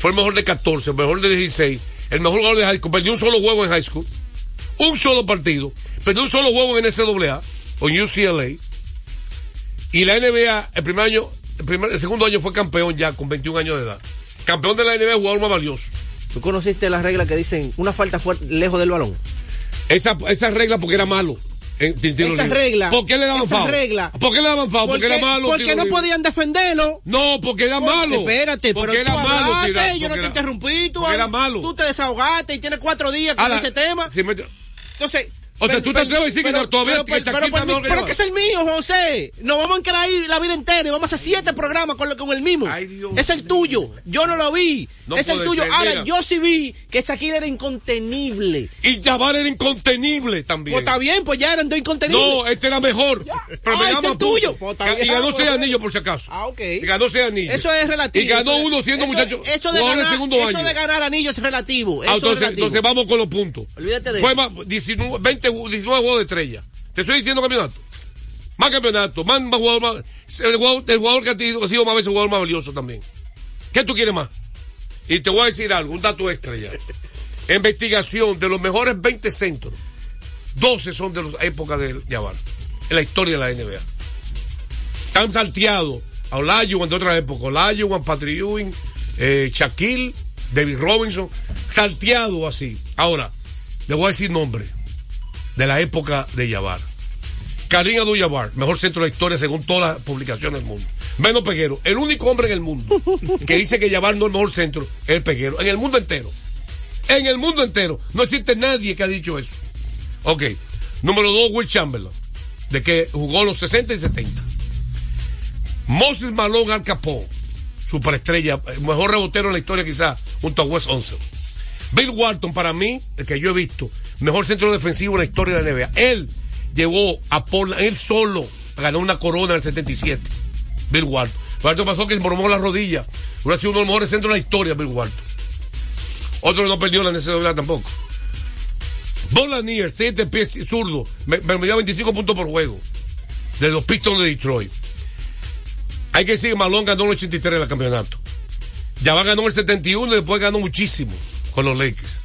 Fue el mejor de 14, el mejor de 16, el mejor jugador de high school. Perdió un solo juego en high school, un solo partido. Perdió un solo juego en NCAA o en UCLA. Y la NBA, el primer año, el, primer, el segundo año fue campeón ya con 21 años de edad. Campeón de la NBA, jugador más valioso. ¿Tú conociste las reglas que dicen una falta fuerte lejos del balón? Esa, esa regla porque era malo. En, en Esa regla. ¿Por qué le daban esa regla. ¿Por qué le daban foul? Porque, era malo. Porque no libre. podían defenderlo. No, porque era Porque- malo. Espérate, porque pero era tú malo. hablaste, tirar, yo no te interrumpí, tú, era malo. tú te desahogaste y tienes cuatro días con Ahora, ese tema. si me- Entonces. O sea, tú te atreves a decir que todavía pero- pero- mejor que pero yo. que es el mío, José. Nos vamos a quedar ahí la vida entera y vamos a hacer siete programas con, con el mismo. es el tuyo. Yo no lo vi. Es el tuyo. Ahora, yo sí vi que Shaquille era incontenible. Y Jabbar era incontenible también. Pues está bien, pues ya eran dos incontenibles. No, este era mejor. Pero me Ah, es el tuyo. Pues y ganó Ah, seis anillos por si acaso. Ah, ok. Y ganó seis anillos. Eso es relativo. Y ganó es- uno siendo muchacho. Eso de, ganar, segundo eso año. de ganar anillos es relativo. Es entonces, vamos con los puntos. Olvídate de Fue eso. más, 19, 20 20, ju- 19 juegos de estrella. Te estoy diciendo campeonato. Más campeonato, más, más jugador, más, el jugador, el jugador que ha sido, ha sido más veces jugador más valioso también. ¿Qué tú quieres más? Y te voy a decir algo, un dato extra ya. Investigación de los mejores 20 centros. 12 son de la época de Yavar. En la historia de la NBA. Están salteados a Olajuwon de otra época. Olajuwon, Patrick Ewing, eh, Shaquille, David Robinson. Salteado así. Ahora, le voy a decir nombre. De la época de Yavar. Karim Abdul-Jabbar, mejor centro de la historia según todas las publicaciones del mundo. Menos Peguero, el único hombre en el mundo que dice que Jabbar no es el mejor centro es el Peguero, en el mundo entero. En el mundo entero. No existe nadie que ha dicho eso. Ok. Número dos, Will Chamberlain, de que jugó los 60 y 70. Moses Malone Al Capone, superestrella, el mejor rebotero en la historia quizás, junto a Wes Onsen. Bill Walton, para mí, el que yo he visto, mejor centro defensivo en la historia de la NBA. Él llevó a Portland, él solo ganó una corona en el 77. Bill Walton. Walton pasó que se mormó la rodilla. Hubiera sido uno de los mejores centros de la historia, Bill Walton. Otro no perdió la necesidad tampoco. Bon Lanier, 7 pies zurdo, me, me dio 25 puntos por juego. De los Pistons de Detroit. Hay que decir que Malone ganó el 83 en el campeonato. Jabbar ganó el 71 y después ganó muchísimo con los Lakers.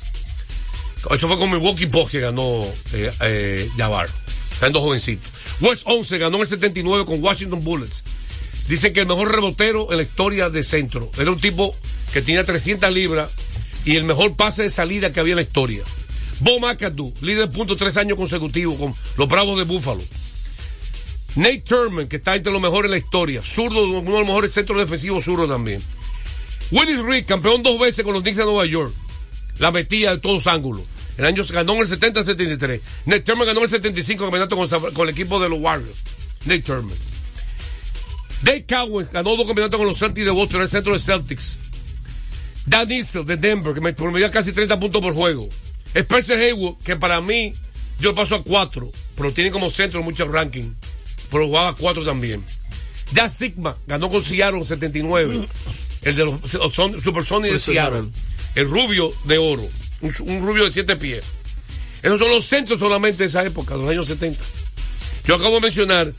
Esto fue con Milwaukee Bucks que ganó eh, eh, Jabbar. Estando jovencito. West 11 ganó en el 79 con Washington Bullets. Dicen que el mejor rebotero en la historia de centro. Era un tipo que tenía 300 libras y el mejor pase de salida que había en la historia. Bo McAdoo, líder de puntos tres años consecutivos con los Bravos de Buffalo. Nate Turman, que está entre los mejores en la historia. Zurdo, uno de los mejores centros defensivos zurdo también. Willis Reed, campeón dos veces con los Knicks de Nueva York. La metía de todos ángulos. El año ganó en el 70-73. Nate Turman ganó en el 75 campeonato con, el equipo de los Warriors. Nate Turman. Dave Cowan ganó dos campeonatos con los Celtics de Boston en el centro de Celtics. Dan Issel de Denver, que me promedia casi 30 puntos por juego. Spencer Haywood, que para mí, yo paso a cuatro, pero tiene como centro muchos rankings. Pero jugaba a cuatro también. Ya Sigma ganó con Seattle en 79. El de los son, Super Sonic de Pues, Seattle. El rubio de oro. Un, un rubio de siete pies. Esos son los centros solamente de esa época, de los años 70. Yo acabo de mencionar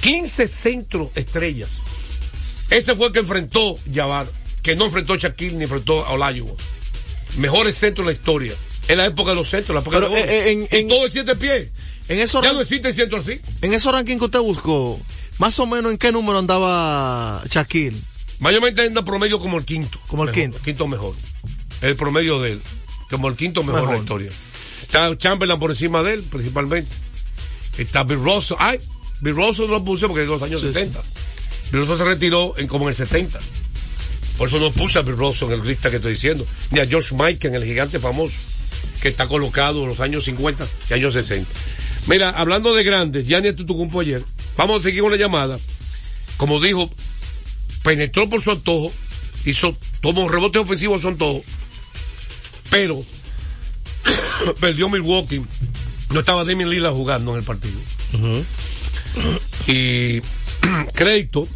15 centros estrellas. Ese fue el que enfrentó Jabbar, que no enfrentó Shaquille ni enfrentó a Olajuwon. Mejores centros de la historia. En la época de los centros, la época Pero, de eh, en- Y en- todo de siete pies. En esos, Ya no existe centro así. en esos rankings que usted buscó, más o menos en qué número andaba Shaquille. Mayormente anda promedio como el quinto. Como el Mejor, quinto. Quinto mejor. El promedio de él. Como el quinto mejor, de la Mejor. historia. Está Chamberlain por encima de él, principalmente. Está Bill Russell. Ay, Bill Russell no lo puse porque es de los años 60. Bill Russell se retiró en como en el 70. Por eso no puse a Bill Russell en el lista que estoy diciendo. Ni a George Michael, el gigante famoso, que está colocado en los años 50 y años 60. Mira, hablando de grandes, ya ni Tutucumpo ayer, vamos a seguir con la llamada. Como dijo, penetró por su antojo, hizo, tomó rebote ofensivo a su antojo, pero perdió Milwaukee. No estaba Damian Lillard jugando en el partido. Y crédito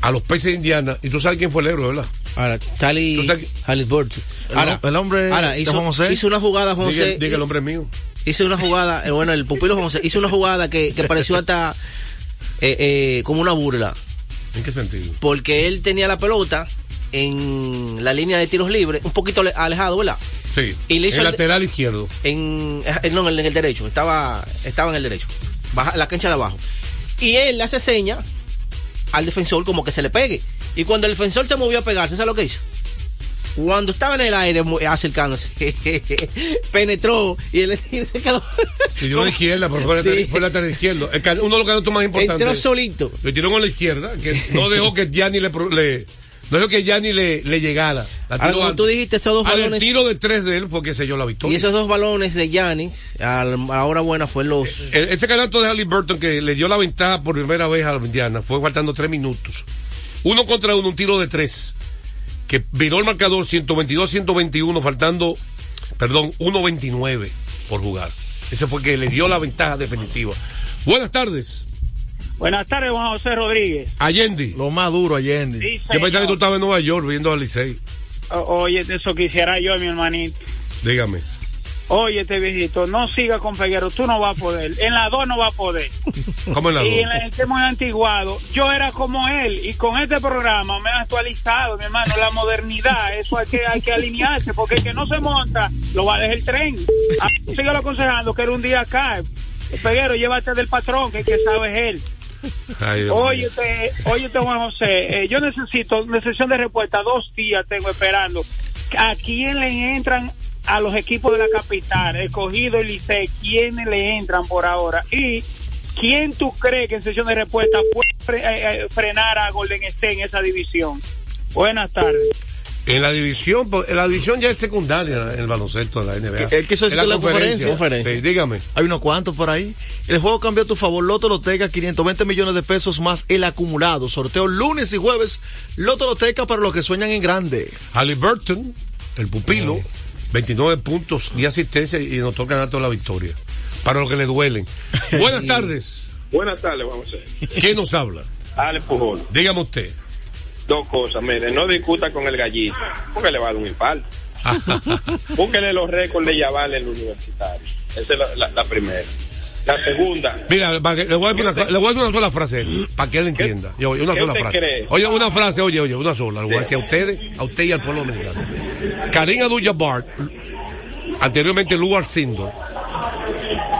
a los peces de Indiana. Y tú sabes quién fue el héroe, ¿verdad? Ahora, sabes Halliburton. El, Ahora, el hombre ahora hizo, Juan José. hizo una jugada, Juan José. diga el hombre mío. Hizo una jugada, eh, bueno, el pupilo Juan José hizo una jugada que, que pareció hasta eh, eh, como una burla. ¿En qué sentido? Porque él tenía la pelota en la línea de tiros libres, un poquito ale- alejado, ¿verdad? Sí. Y le hizo el lateral izquierdo. En, eh, no, en el, en el derecho, estaba, estaba en el derecho, baja, la cancha de abajo. Y él le hace seña al defensor como que se le pegue. Y cuando el defensor se movió a pegarse, ¿sabes lo que hizo? Cuando estaba en el aire acercándose, penetró y él se quedó. Y dio a la izquierda, pero fue, Sí. fue el lateral izquierdo. El can- uno de los cantos más importantes. Entró solito. Le tiró con la izquierda, que no dejó que Gianni le, le- no dejó que Gianni le, le llegara. La tiró como antes. tú dijiste, esos dos Ah, el balones. tiro de tres de él fue que selló la victoria. Y esos dos balones de Giannis, a la hora buena fue los. El- ese canasto de Halliburton que le dio la ventaja por primera vez a la Indiana fue faltando tres minutos. Uno contra uno, un tiro de tres. Que viró el marcador 122-121, faltando, perdón, 1.29 por jugar. Ese fue que le dio la ventaja definitiva. Buenas tardes, Buenas tardes, Juan José Rodríguez. Allende. Lo más duro, Allende. Sí, Yo pensaba que tú estabas en Nueva York viendo al Licey. Oye, eso quisiera yo, mi hermanito. Dígame. Oye, este viejito, no siga con Peguero, tú no vas a poder. En la 2 no va a poder. ¿Cómo en la y dos? en la este muy antiguado, yo era como él. Y con este programa me ha actualizado, mi hermano, la modernidad. Eso hay que, hay que alinearse, porque el que no se monta, lo va a dejar el tren. Ah, Síguelo aconsejando que era un día acá. Peguero, llévate del patrón, que el que sabe es él. Ay, Oye, usted, oye, usted, Juan José, eh, yo necesito una sesión de respuesta, dos días tengo esperando. ¿A quién le entran a los equipos de la capital? Escogido y Licey, ¿quiénes le entran por ahora? Y ¿quién tú crees que en sesión de respuesta puede fre- eh, eh, frenar a Golden State en esa división? Buenas tardes. En la división, pues, en la división ya es secundaria en el baloncesto de la NBA. Quiso En decir la conferencia. Sí, dígame. Hay unos cuantos por ahí. El juego cambió a tu favor. Loto Loteca, 520 millones de pesos más el acumulado. Sorteo lunes y jueves. Loto Loteca para los que sueñan en grande. Halliburton, el pupilo, 29 puntos y asistencia y nos toca ganar toda la victoria. Para los que le duelen. Buenas tardes. Buenas tardes, vamos a ver. ¿Quién nos habla? Ale Pujol. Dígame usted. Dos cosas, mire, no discuta con el gallito, porque le va a dar un infarto. Búsquele los récords de Yaval en el universitario. Esa es la, la- la primera. La segunda, Mira, le, voy a decir una, le voy a decir una sola frase para que él entienda. Yo, una sola frase. cree? Oye, una frase, oye, oye, una sola. Le voy a decir a ustedes, a usted y al pueblo dominicano. Karim Abdul-Jabbar, anteriormente Lugar Sindo,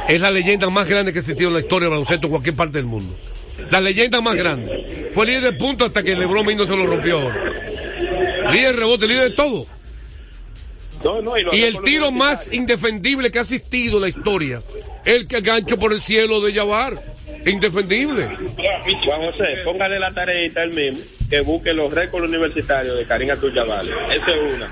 es la leyenda más grande que ha existido en la historia del baloncesto en cualquier parte del mundo. La leyenda más grande. Fue líder de punto hasta que LeBron mismo se lo rompió ahora. Líder de rebote, líder de todo. no, no, y, Y el tiro más indefendible que ha existido en la historia, el que gancho por el cielo de Jabbar. Indefendible. Juan José, póngale la tareita él mismo, que busque los récords universitarios de Karim Abdul-Jabbar. Esa es una.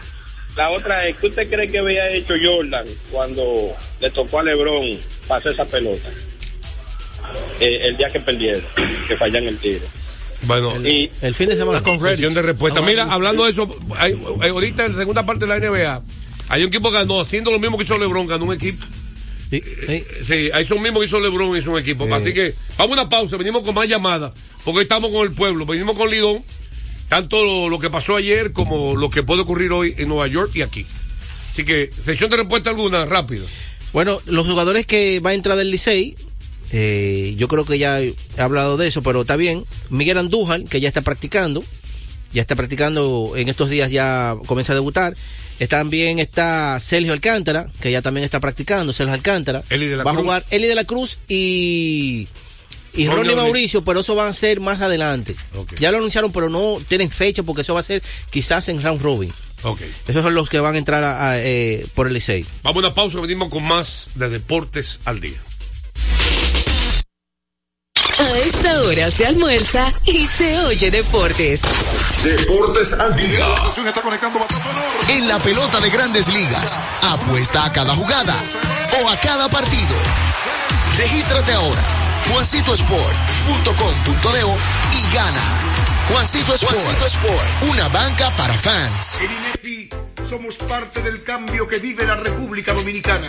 La otra es, ¿qué usted cree que había hecho Jordan cuando le tocó a LeBron pasar esa pelota? Eh, el día que perdieron, que fallan el tiro. Bueno, y el fin de semana con Sesión de respuesta. Mira, hablando de eso, hay- ahorita en la segunda parte de la NBA, hay un equipo que ganó haciendo lo mismo que hizo LeBron, ganó un equipo. Eh, Sí, hay un mismo que hizo LeBron, hizo un equipo. Así que vamos a una pausa, venimos con más llamadas, porque estamos con el pueblo, venimos con Lidón, tanto lo, lo que pasó ayer como lo que puede ocurrir hoy en Nueva York y aquí. Así que, sesión de respuesta alguna, rápido. Bueno, los jugadores que va a entrar del Licey, eh, yo creo que ya he hablado de eso, pero está bien. Miguel Andújar, que ya está practicando, ya está practicando en estos días, ya comienza a debutar. También está Sergio Alcántara, que ya también está practicando, Sergio Alcántara. Eli de la va Cruz. a jugar Eli de la Cruz y, y Ronnie Mauricio, pero eso va a ser más adelante. Ya lo anunciaron, pero no tienen fecha porque eso va a ser quizás en round robin. Ok. Esos son los que van a entrar a- a, eh, por el Licey. Vamos a una pausa, venimos con más de Deportes al Día. A esta hora se almuerza y se oye deportes. Deportes al día. En la pelota de grandes ligas, apuesta a cada jugada o a cada partido. Regístrate ahora, juancitosport.com.de y gana. Juancito Sport, Juancito Sport, una banca para fans. En INEFI somos parte del cambio que vive la República Dominicana,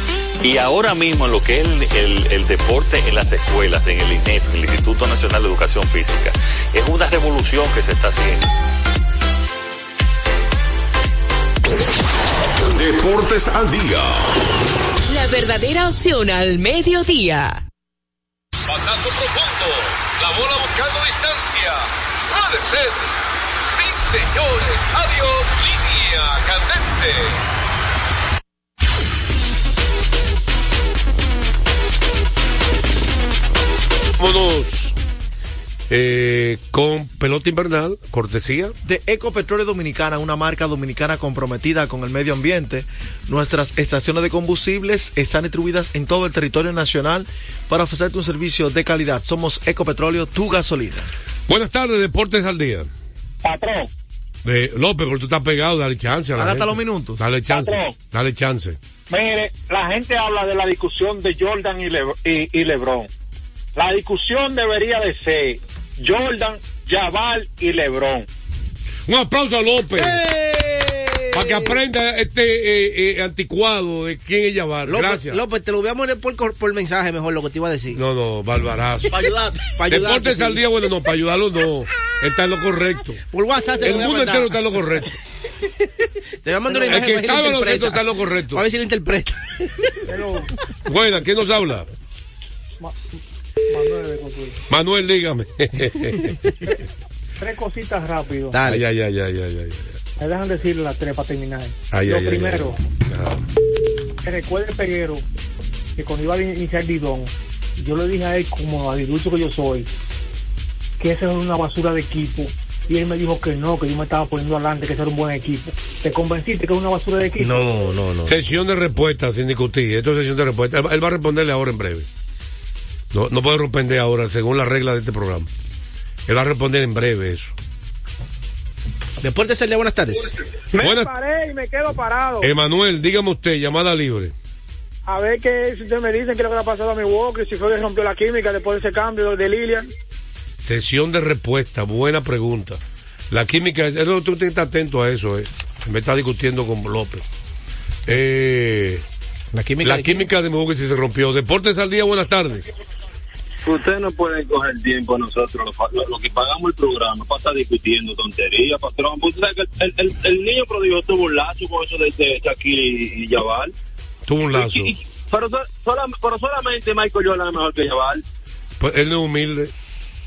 Y ahora mismo en lo que es el, el- el deporte en las escuelas, en el INEF, en el Instituto Nacional de Educación Física, es una revolución que se está haciendo. Deportes al día. La verdadera opción al mediodía. Batazo profundo. La bola buscando distancia. Puede ser. Sí, señores. Adiós. Línea candente. Vámonos eh, con pelota invernal, cortesía. de Ecopetróleo Dominicana, una marca dominicana comprometida con el medio ambiente. Nuestras estaciones de combustibles están distribuidas en todo el territorio nacional para ofrecerte un servicio de calidad. Somos Ecopetróleo, tu gasolina. Buenas tardes, Deportes al Día. Patrón, De López, pero tú estás pegado, dale chance a la los minutos. Dale chance, Patrón. dale chance. Mire, la gente habla de la discusión de Jordan y, Le- y- y LeBron. La discusión debería de ser Jordan, Jabal y LeBron. Un aplauso a López. Para que aprenda este eh, eh, anticuado de quién es. López, Gracias. López, te lo voy a poner por, por mensaje mejor lo que te iba a decir. No, no, barbarazo. Para ayudarte. Para ayudarte, Deportes sí. al día, bueno, no, para ayudarlo no. Está en lo correcto. Por WhatsApp se El lo mundo mandar. entero está en lo correcto. Te voy a mandar una El imagen que sabe lo cierto está en lo correcto. A ver si la interpreta. Buena, ¿quién nos habla? Manuel, dígame. Tres cositas rápido. Ay, ay, ay, ay, ay, ay. Me dejan decir las tres para terminar. Ay, Lo ay, primero, ay. Que recuerde Peguero que cuando iba a iniciar Didón, yo le dije a él, como adulto que yo soy, que ese era una basura de equipo. Y él me dijo que no, que yo me estaba poniendo adelante, que ese era un buen equipo. ¿Te convenciste que es una basura de equipo? No, no, no. Sesión de respuesta sin discutir. Esto es sesión de respuesta. Él va- Él va a responderle ahora en breve. No, no puede responder ahora, según la regla de este programa. Él va a responder en breve eso. Deportes al día, buenas tardes. Me Buenas- paré y me quedo parado. Emanuel, dígame usted, llamada libre. A ver qué si ustedes me dicen qué es lo que le ha pasado a mi Walker, si fue que rompió la química después de ese cambio de Lilian. Sesión de respuesta, buena pregunta. La química, es- eso, tú tienes que estar atento a eso, eh. Me está discutiendo con López. Eh, la química, la de química de Milwaukee sí se rompió. Deportes al día, buenas tardes. Ustedes no pueden coger tiempo a nosotros, los que pagamos el programa, para estar discutiendo tonterías, patrón. Usted sabe que el, el- el niño prodigio tuvo un lazo con eso de, de y, y Jabal. Tuvo un lazo. Y- y- pero, sola- pero solamente Michael Jordan es mejor que Jabal. Pues él no es humilde.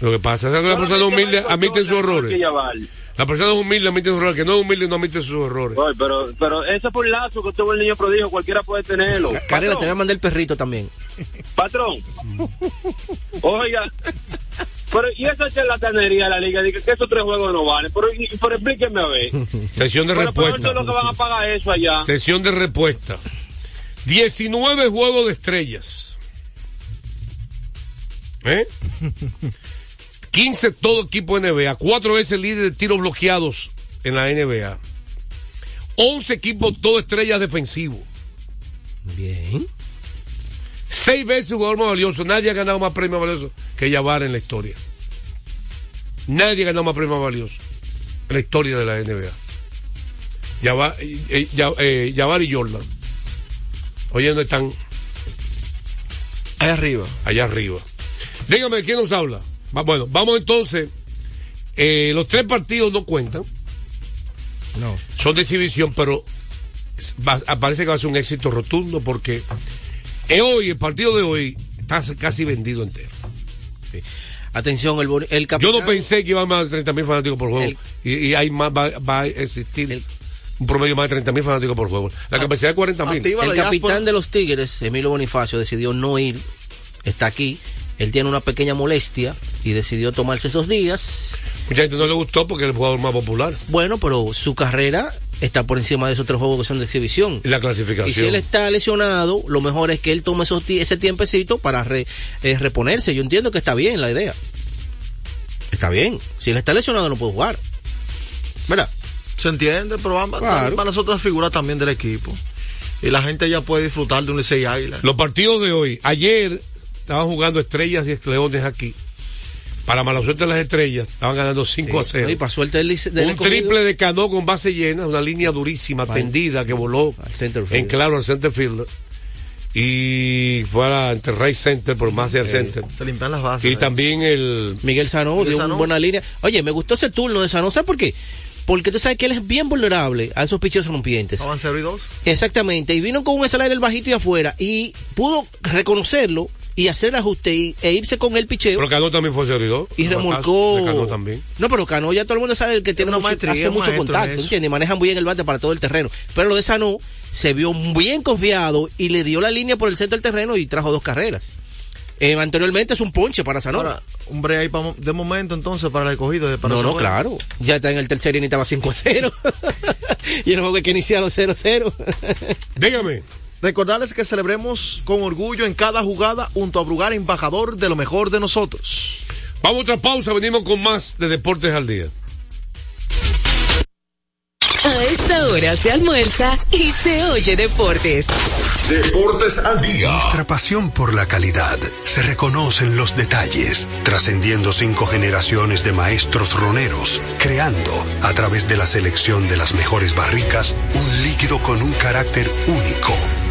Lo que pasa es que la persona humilde admite sus errores. La persona humilde admite sus errores. Que no es humilde no admite sus errores. Oye, pero, pero ese fue un lazo que tuvo el niño prodigio, cualquiera puede tenerlo. Carrera, te voy a mandar el perrito también. Patrón. Oiga. Pero, y esa charlatanería de la liga, dice que esos tres juegos no valen. Pero, y- pero explíquenme a ver. Sesión de Pero, respuesta. ¿dónde es lo que van a pagar eso allá? Sesión de respuesta. 19 juegos de estrellas. ¿Eh? 15 todo equipo NBA. Cuatro veces líder de tiros bloqueados en la NBA. 11 equipos todo estrellas defensivos. Bien. Seis veces jugador más valioso. Nadie ha ganado más premios valiosos que Yavar en la historia. Nadie ha ganado más premios valiosos en la historia de la NBA. Yavar, eh, eh, eh, Yavar y Jordan. Oye, ¿dónde están? Allá arriba. Allá arriba. Dígame, ¿quién nos habla? Va- Bueno, vamos entonces. Eh, los tres partidos no cuentan. No. Son de exhibición, pero va- parece que va a ser un éxito rotundo porque hoy, el partido de hoy, está casi vendido entero. Atención, el, el capitán. Yo no pensé que iba a más de 30 mil fanáticos por juego. y, y hay más, va, va a existir un promedio de más de 30 mil fanáticos por juego. La capacidad de 40 mil. El capitán de los Tigres, Emilio Bonifacio, decidió no ir. Está aquí. Él tiene una pequeña molestia y decidió tomarse esos días. Mucha gente no le gustó porque es el jugador más popular. Bueno, pero su carrera está por encima de esos tres juegos que son de exhibición. Y la clasificación. Y si él está lesionado, lo mejor es que él tome esos ese tiempecito para re- eh, reponerse. Yo entiendo que está bien la idea. Está bien. Si él está lesionado no puede jugar. ¿Verdad? Se entiende, pero van, Claro. van las otras figuras también del equipo. Y la gente ya puede disfrutar de un Licey Águila. Los partidos de hoy. Ayer estaban jugando estrellas y leones aquí. Para mala suerte de las estrellas, estaban ganando 5 a 0. Y para suerte del, Lice- del un escogido. triple de Cano con base llena, una línea durísima, tendida, que voló en claro al center fielder. Y fue a la Enterprise Center por más del center. Se limpian las bases. Y también el. Miguel Sanó Miguel dio Sanó. una buena línea. Oye, me gustó ese turno de Sanó. ¿Sabes por qué? Porque tú sabes que él es bien vulnerable a esos pichos rompientes. Estaban 0 y 2. Exactamente. Y vino con un slider bajito y afuera. Y pudo reconocerlo y hacer el ajuste y- e irse con el picheo. Pero Cano también fue servidor. y remolcó. De Cano también. No, pero Cano ya todo el mundo sabe que tiene Una mucho, maestría, hace mucho contacto. ¿entiendes? Y maneja muy bien el bate para todo el terreno. Pero lo de Sanó se vio bien confiado y le dio la línea por el centro del terreno y trajo dos carreras. Eh, anteriormente es un ponche para Sanó. Ahora, un break ahí de momento entonces para el escogido. de- Para no, no, claro. Ya está en el tercer inning, estaba 5 a 0. y el juego que iniciaron 0 a 0. Dígame. Recordarles que celebremos con orgullo en cada jugada junto a Brugar, embajador de lo mejor de nosotros. Vamos a otra pausa, venimos con más de Deportes al Día. A esta hora se almuerza y se oye deportes. Deportes al día. Nuestra pasión por la calidad se reconoce en los detalles, trascendiendo cinco generaciones de maestros roneros, creando, a través de la selección de las mejores barricas, un líquido con un carácter único,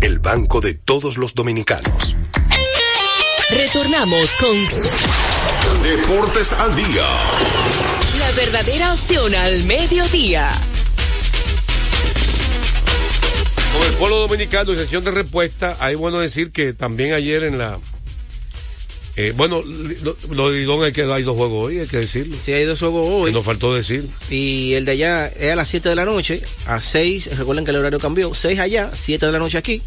el banco de todos los dominicanos. Retornamos con Deportes al día. la verdadera opción al mediodía. Con el pueblo dominicano y sesión de respuesta, hay bueno decir que también ayer en la. Eh, bueno, lo, lo de Lidón hay que hay dos juegos hoy, hay que decirlo. Sí, hay dos juegos hoy. Que nos faltó decir. Y el de allá es a las 7 de la noche, a 6, recuerden que el horario cambió, 6 allá, 7 de la noche aquí.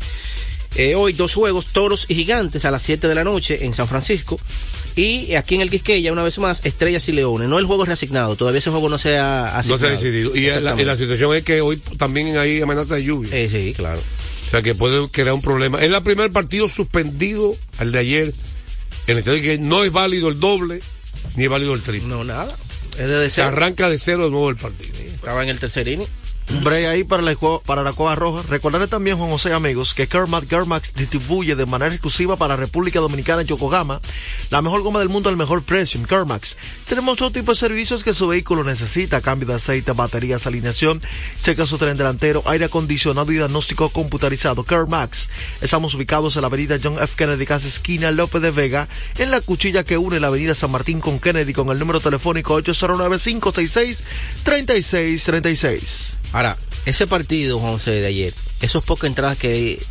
Eh, hoy dos juegos, Toros y Gigantes a las 7 de la noche en San Francisco. Y aquí en el Quisqueya, una vez más, Estrellas y Leones. No el juego es reasignado, todavía ese juego no se ha No asignado. se ha decidido. Y la, y Exactamente. la situación es que hoy también hay amenaza de lluvia. Eh, sí, claro. O sea que puede crear un problema. Es el primer partido suspendido al de ayer, en el sentido de que no es válido el doble, ni es válido el triple. No, nada. Es de Se arranca de cero de nuevo el partido. Estaba en el tercer inning. Un ahí para la, para la Coa Roja. Recordarle también, Juan José amigos, que Kermax Germax distribuye de manera exclusiva para República Dominicana en Yokohama la mejor goma del mundo al mejor precio en Kermax. Tenemos todo tipo de servicios que su vehículo necesita, cambio de aceite, baterías, alineación, checa su tren delantero, aire acondicionado y diagnóstico computarizado. Kermax. Estamos ubicados en la avenida John F. Kennedy, casi esquina López de Vega, en la cuchilla que une la avenida San Martín con Kennedy con el número telefónico 809-566-3636. Ahora, ese partido, José, de ayer, esos pocas entradas que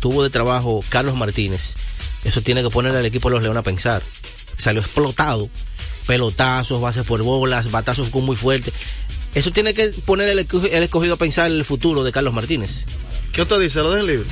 tuvo de trabajo Carlos Martínez, eso tiene que ponerle al equipo de los Leones a pensar. Salió explotado, pelotazos, bases por bolas, batazos con muy fuerte. Eso tiene que poner el escogido a pensar en el futuro de Carlos Martínez. ¿Qué usted dice? ¿Lo dejan libre?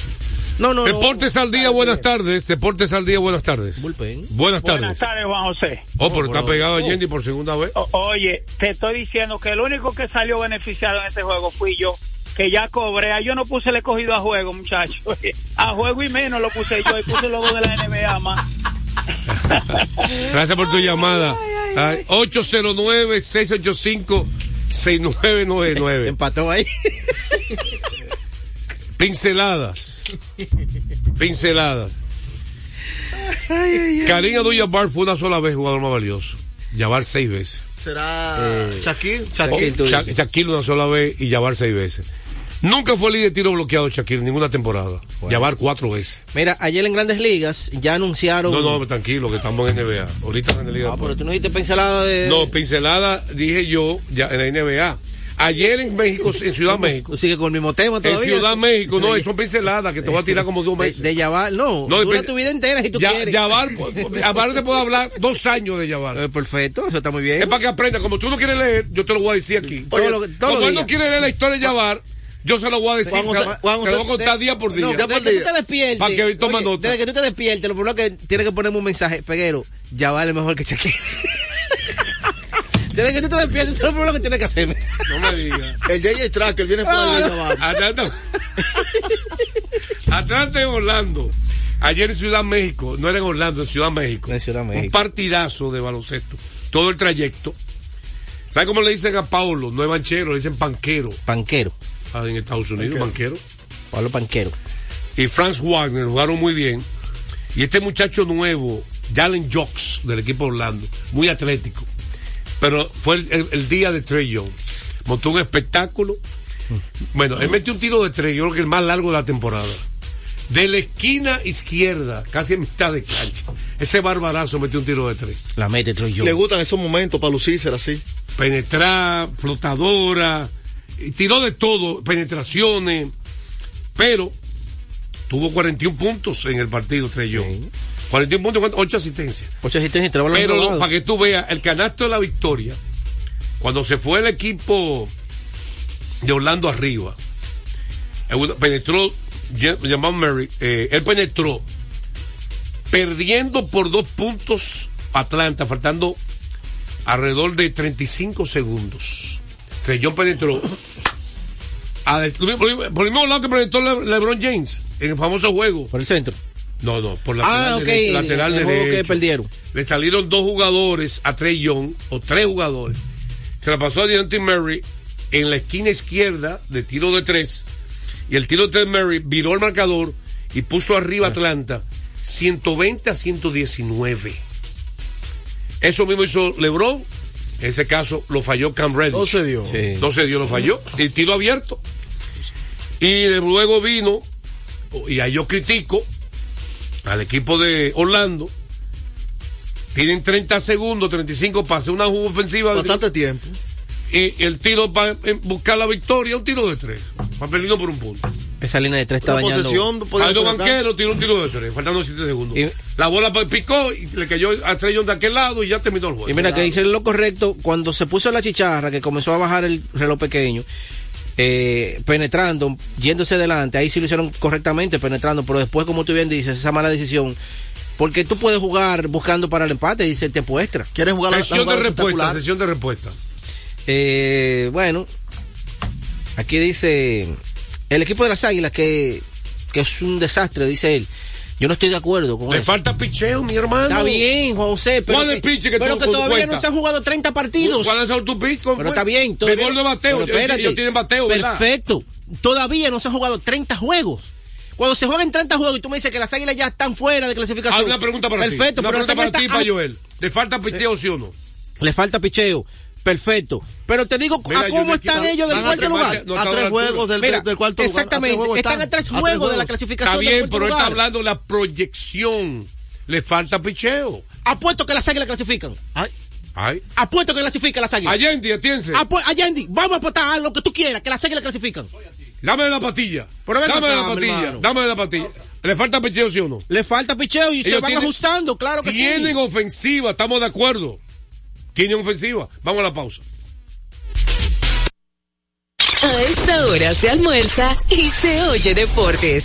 No, no, Deportes al día, buenas tardes. Deportes al día, buenas tardes. Bullpen. Buenas tardes. Buenas tardes, Juan José. Oh, pero está pegado a oh. Yendi por segunda vez. O- oye, te estoy diciendo que el único que salió beneficiado en este juego fui yo, que ya cobré. Ah, Yo no puse el escogido a juego, muchachos. A juego y menos lo puse yo y puse dos de la NBA más. Gracias por tu llamada. Ay, 809-685-6999. Empató ahí. Pinceladas. Pinceladas. Karim Abdul-Jabbar fue una sola vez jugador más valioso. Jabbar seis veces. ¿Será Shaquille? Oh, Shaquille, Sha-. Shaquille una sola vez y Jabbar seis veces. Nunca fue líder de tiro bloqueado Shaquille, ninguna temporada. Jabbar cuatro veces. Mira, ayer en Grandes Ligas ya anunciaron. No, no, tranquilo, que estamos en NBA. Ahorita en la Liga. Ah, pero tú no dijiste pincelada de. No, pincelada dije yo ya en la NBA. Ayer en México, en Ciudad México. Sigue con el mismo tema En todavía. Ciudad México, no, son pinceladas que te voy a tirar como dos meses. De Yabar, no, No, dura de- tu vida entera si tú Ya- quieres. Yabar, Yabar te puedo hablar dos años de Yabar. Eh, perfecto, eso está muy bien. Es para que aprenda. Como tú no quieres leer, yo te lo voy a decir aquí. Todo que- todos como él no quiere leer la historia de Yabar, yo se lo voy a decir. Se lo voy a contar de- día por día. No, desde que tú te despiertes. Para que toma oye, nota. Desde que tú te despiertes, lo primero que tienes que ponerme un mensaje, Peguero, ya vale mejor que Shaquille. Desde que tú te despiertes, eso es lo primero que tienes que hacerme. No me digas. El JJ Tracker viene por ahí Yabar. Atlanta, Atlanta en Orlando. Ayer en Ciudad México, no era en Orlando, en Ciudad México. En Ciudad Un México. partidazo de baloncesto. Todo el trayecto. ¿Sabes cómo le dicen a Paulo? No es banchero, le dicen panquero. Panquero. Ah, en Estados Unidos, banquero. Pablo Panquero. Y Franz Wagner jugaron muy bien. Y este muchacho nuevo, Jalen Jocks, del equipo de Orlando, muy atlético. Pero fue el, el- el día de Trey Young. Montó un espectáculo. Bueno, él metió un tiro de tres, yo creo que el más largo de la temporada. De la esquina izquierda, casi en mitad de cancha. Ese barbarazo metió un tiro de tres. La mete Troy Le gustan esos momentos para lucirse así. Penetrar, flotadora, y tiró de todo, penetraciones, pero tuvo 41 puntos en el partido, Trey Young. 41 puntos, ¿cuánto? 8 asistencias. 8 asistencias y Pero para que tú veas, el canasto de la victoria, cuando se fue el equipo de Orlando arriba, penetró, Jamal Murray, eh, él penetró, perdiendo por dos puntos Atlanta, faltando alrededor de 35 segundos. Young penetró. a- por el por el mismo lado que penetró Le- LeBron James en el famoso juego. Por el centro. No, no, por Ah, lateral ok, derecho. Lateral el juego que derecho. perdieron. Le salieron dos jugadores a Trey Young, o tres jugadores. Se la pasó a Deontay Murray en la esquina izquierda de tiro de tres. Y el tiro de tres Murray viró el marcador y puso arriba a Atlanta 120 a 119. Eso mismo hizo LeBron. En ese caso lo falló Cam Reddish. No se dio. Sí. No se dio, lo falló. Y tiro abierto. Y de luego vino, y ahí yo critico al equipo de Orlando. Tienen 30 segundos, 35 pases, una jugada ofensiva. Bastante tiempo. Y el tiro para buscar la victoria, un tiro de tres. Va perdiendo por un punto. Esa línea de tres está podía Aldo. Banquero tiró un tiro de tres, faltando 7 segundos. Y- la bola picó y le cayó a Young de aquel lado y ya terminó el juego. Y mira, que dice lo correcto, cuando se puso la chicharra, que comenzó a bajar el reloj pequeño, eh, penetrando, yéndose adelante, ahí sí lo hicieron correctamente, penetrando, pero después, como tú bien dices, esa mala decisión, porque tú puedes jugar buscando para el empate y dice tiempo extra. ¿Quieres jugar la- la Sesión de respuesta, sesión de respuesta. Eh, bueno, aquí dice el equipo de las Águilas que, que es un desastre, dice él. Yo no estoy de acuerdo con Le eso. falta picheo, mi hermano. Está bien, José, pero, ¿Cuál es que, el pitch que pero que todavía no se han jugado 30 partidos. ¿Cuál es tu pitch? Pero está bien. todavía- gol de bateo. pero espérate. Ellos tienen bateo, ¿verdad? Perfecto. Todavía no se han jugado 30 juegos. Cuando se juegan 30 juegos y tú me dices que las águilas ya están fuera de Ah, clasificación. una pregunta para ti. Perfecto, Una pero pregunta para ti, para Joel. ¿Le falta picheo sí o no? Le falta picheo. Perfecto. Pero te digo Mira, a cómo están ellos del cuarto tres- lugar. no a tres la juegos del, Mira, del cuarto lugar. A tres exactamente. juegos Están a tres juegos de la clasificación. Está bien, pero él está lugar. hablando de la proyección. Le falta picheo. Apuesto que las águilas clasifican. Ay, Ay. Apuesto que clasifican las águilas. Allende, atiense. Apu- Allende, vamos a apostar a lo que tú quieras, que las águilas clasifican. Dame la patilla. Pero ven Dame acá, la patilla. Dame la patilla. ¿Le falta picheo sí o no? Le falta picheo y se van tienen- ajustando, claro que Tienen sí. ofensiva, estamos de acuerdo. Tienen ofensiva. Vamos a la pausa. A esta hora se almuerza y se oye deportes.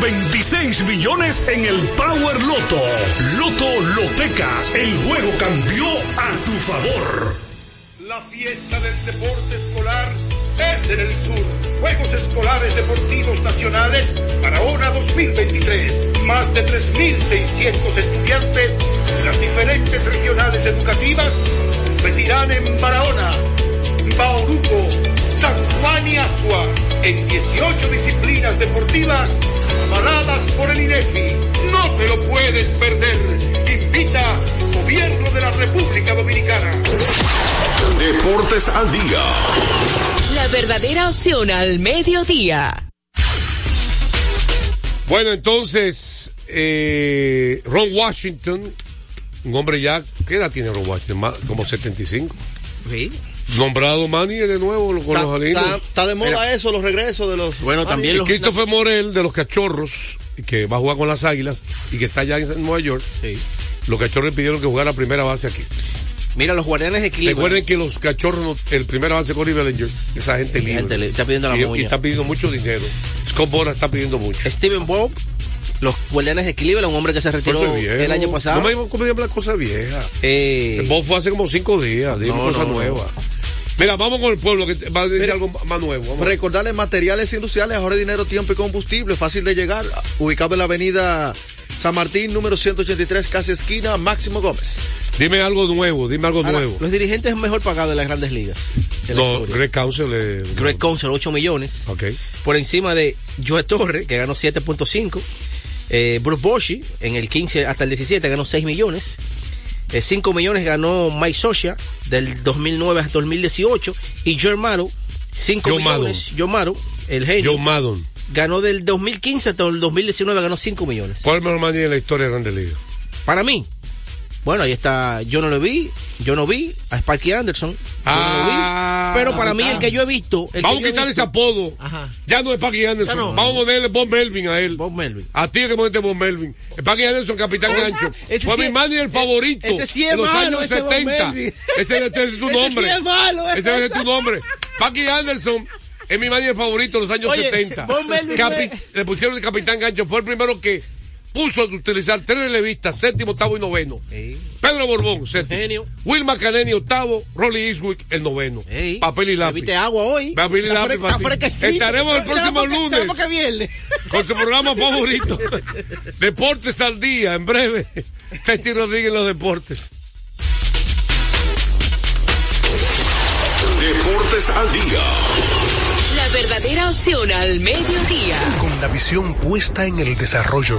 526 millones en el Power Loto. Loto Loteca, el juego cambió a tu favor. La fiesta del deporte escolar es en el sur. Juegos Escolares Deportivos Nacionales Barahona 2023. Más de 3.600 estudiantes de las diferentes regionales educativas competirán en Barahona, Bauruco, San Juan y Asua en 18 disciplinas deportivas avaladas por el INEFI. No te lo puedes perder. Invita Gobierno de la República Dominicana. Deportes al día. La verdadera opción al mediodía. Bueno, entonces, eh, Ron Washington, un hombre ya, ¿qué edad tiene Ron Washington? Más- como 75. Sí. Nombrado manager de nuevo con está, los Jalinos. está- está de moda eso, los regresos de los. Bueno, también Y los- Christopher Morel de los Cachorros, que va a jugar con las Águilas y que está allá en Nueva York. Sí. Los Cachorros pidieron que jugara primera base aquí. Mira, los guardianes de Cleveland. Recuerden que los Cachorros, el primera base con Bellinger, esa gente libre. Gente le- está pidiendo la y, y está pidiendo mucho dinero. Scott Boras está pidiendo mucho. Steven Bob, los guardianes de Cleveland, un hombre que se retiró el año pasado. No me digas cómo se llama la cosa vieja. Eh, El Bob fue hace como cinco días, dime No, cosa no, no. Mira, vamos con el pueblo que va a decir algo más nuevo. Vamos. Recordarles materiales industriales, ahorra dinero, tiempo y combustible, fácil de llegar, ubicado en la avenida San Martín, número 183, casi esquina, Máximo Gómez. Dime algo nuevo, dime algo Ahora, nuevo. Los dirigentes mejor pagados de las grandes ligas. No. Greg Council. eh, Greg Council, 8 millones. Ok. Por encima de Joe Torre, que ganó 7.5. Eh, Bruce Bochy, en el 15 hasta el 17, ganó 6 millones. Eh, 5 millones ganó Mike Socia, del 2009 hasta 2018. Y Joe Maro, 5 Joe millones. Joe Maro, el genio. Joe Maddon. Ganó del 2015 hasta el 2019, ganó 5 millones. ¿Cuál es el mejor manager en la historia de Grandes Ligas? Para mí. Bueno, ahí está, yo no lo vi, yo no vi a Sparky Anderson. no vi, pero para mí el que yo he visto... El Ah, Vamos a quitarle ese apodo. Ajá. Ya no es Paqui Anderson. No. Vamos a ponerle Bob Melvin a él. Bob Melvin. A ti que ponete Bob Melvin. Paqui Anderson, capitán gancho. Fue mi manager favorito. ese sí es en los malo, años ese Bob 70. Melvin. Ese, ese es tu Ese nombre. sí es malo, Ese ese. es tu nombre. Paqui Anderson es mi manager favorito en los años Oye, 70. Bob Melvin Capi- fue- Le pusieron el capitán gancho. Fue el primero que puso a utilizar tres relevistas, séptimo, octavo y noveno. Pedro Borbón, séptimo. Will Macaneni, octavo. Rolly Eastwick, el noveno. Papel y lápiz. Bebiste agua hoy. Papel y Está lápiz. está fresquecito. Estaremos el ¿Será próximo porque- lunes porque viernes? con su programa favorito. Deportes al día, en breve. Techi Rodríguez en los deportes. Deportes al día. La verdadera opción al mediodía. Con la visión puesta en el desarrollo,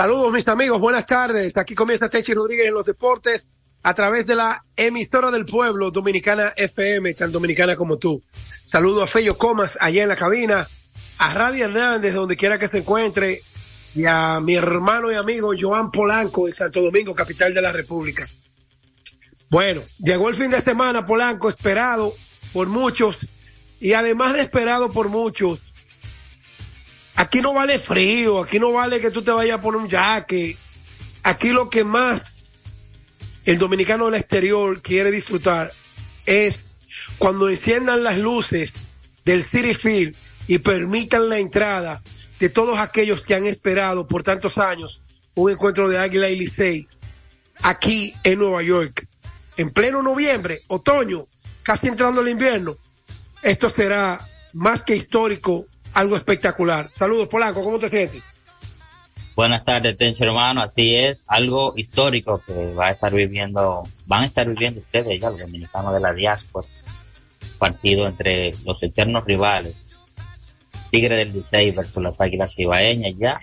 Saludos mis amigos, buenas tardes. Aquí comienza Techi Rodríguez en los deportes a través de la emisora del pueblo Dominicana FM, tan dominicana como tú. Saludo a Fello Comas allá en la cabina, a Radio Hernández donde quiera que se encuentre y a mi hermano y amigo Joan Polanco en Santo Domingo, capital de la República. Bueno, llegó el fin de semana Polanco, esperado por muchos y además de esperado por muchos, Aquí no vale frío, aquí no vale que tú te vayas a poner un jaque. Aquí lo que más el dominicano del exterior quiere disfrutar es cuando enciendan las luces del City Field y permitan la entrada de todos aquellos que han esperado por tantos años un encuentro de Águila y Licey aquí en Nueva York. En pleno noviembre, otoño, casi entrando el invierno, esto será más que histórico, algo espectacular. Saludos, Polanco, ¿cómo te sientes? Buenas tardes, Tencho hermano. Así es, algo histórico que va a estar viviendo, van a estar viviendo ustedes ya, los dominicanos de la diáspora. Partido entre los eternos rivales, Tigre del Licey versus las Águilas Ibaeñas ya.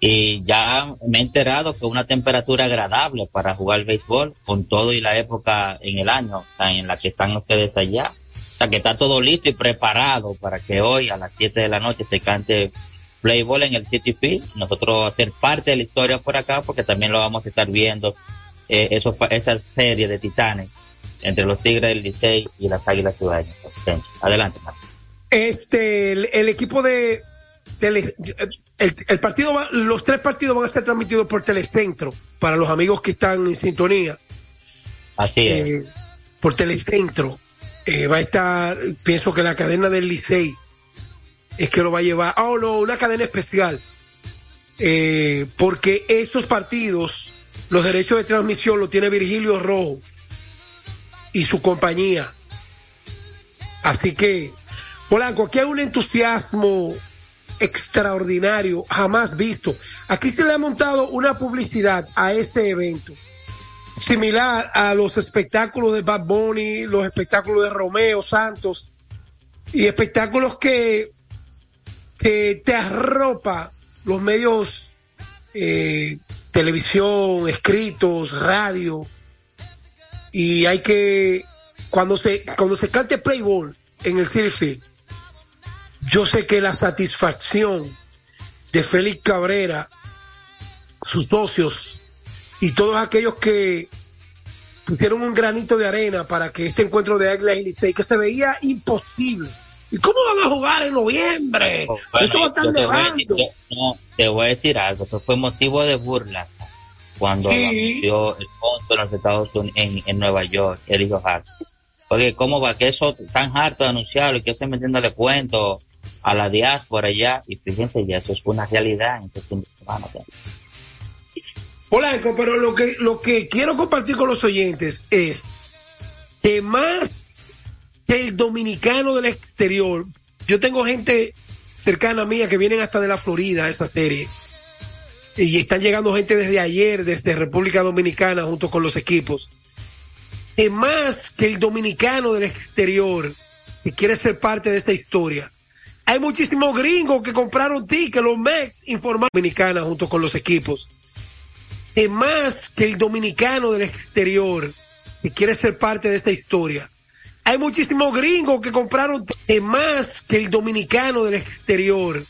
Y ya me he enterado que una temperatura agradable para jugar béisbol con todo y la época en el año, o sea, en la que están ustedes allá. O sea, que está todo listo y preparado para que hoy a las 7 de la noche se cante Playboy en el City Field. Nosotros hacer parte de la historia por acá porque también lo vamos a estar viendo, eh, eso, esa serie de titanes entre los Tigres del Licey y las Águilas Ciudadanas. Adelante, Marco. Este, el, el equipo de, tele- el, el partido, va- los tres partidos van a ser transmitidos por Telecentro para los amigos que están en sintonía. Así es. Eh, por Telecentro. Eh, va a estar, pienso que la cadena del Licey es que lo va a llevar. Oh, no, una cadena especial. Eh, porque estos partidos, los derechos de transmisión los tiene Virgilio Rojo y su compañía. Así que, Polanco, aquí hay un entusiasmo extraordinario, jamás visto. Aquí se le ha montado una publicidad a este evento, similar a los espectáculos de Bad Bunny, los espectáculos de Romeo Santos, y espectáculos que, te arropa los medios, eh, televisión, escritos, radio, y hay que, cuando se, cuando se cante Playboy en el City yo sé que la satisfacción de Félix Cabrera, sus socios y todos aquellos que pusieron un granito de arena para que este encuentro de Águilas y Licey, que se veía imposible. ¿Y cómo van a jugar en noviembre? Oh, Bueno, Esto va a estar te, nevando. yo- no, te voy a decir algo, eso fue motivo de burla cuando Sí. anunció el punto en los Estados Unidos, en, en Nueva York, el hijo Hart. Porque cómo va que eso tan harto de anunciarlo y que estoy metiéndole cuento a la diáspora ya, y fíjense ya, eso es una realidad en este fin de semana. Polanco, pero lo que, lo que quiero compartir con los oyentes es que más que el dominicano del exterior, yo tengo gente cercana mía que vienen hasta de la Florida a esa serie. Y están llegando gente desde ayer, desde República Dominicana, junto con los equipos. Que más que el dominicano del exterior, que quiere ser parte de esta historia. Hay muchísimos gringos que compraron tickets, los Mex informaron Dominicana junto con los equipos que más que el dominicano del exterior que quiere ser parte de esta historia. Hay muchísimos gringos que compraron que más que el dominicano del exterior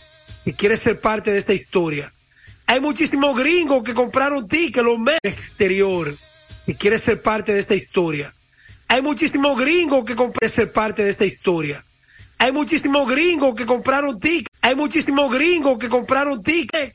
que quiere ser parte de esta historia. Hay muchísimos gringos que compraron tickets los meses exterior que quiere ser parte de esta historia. Hay muchísimos gringos que quieren ser parte de esta historia. Hay muchísimos gringos que compraron tickets. Hay muchísimos gringos que compraron tickets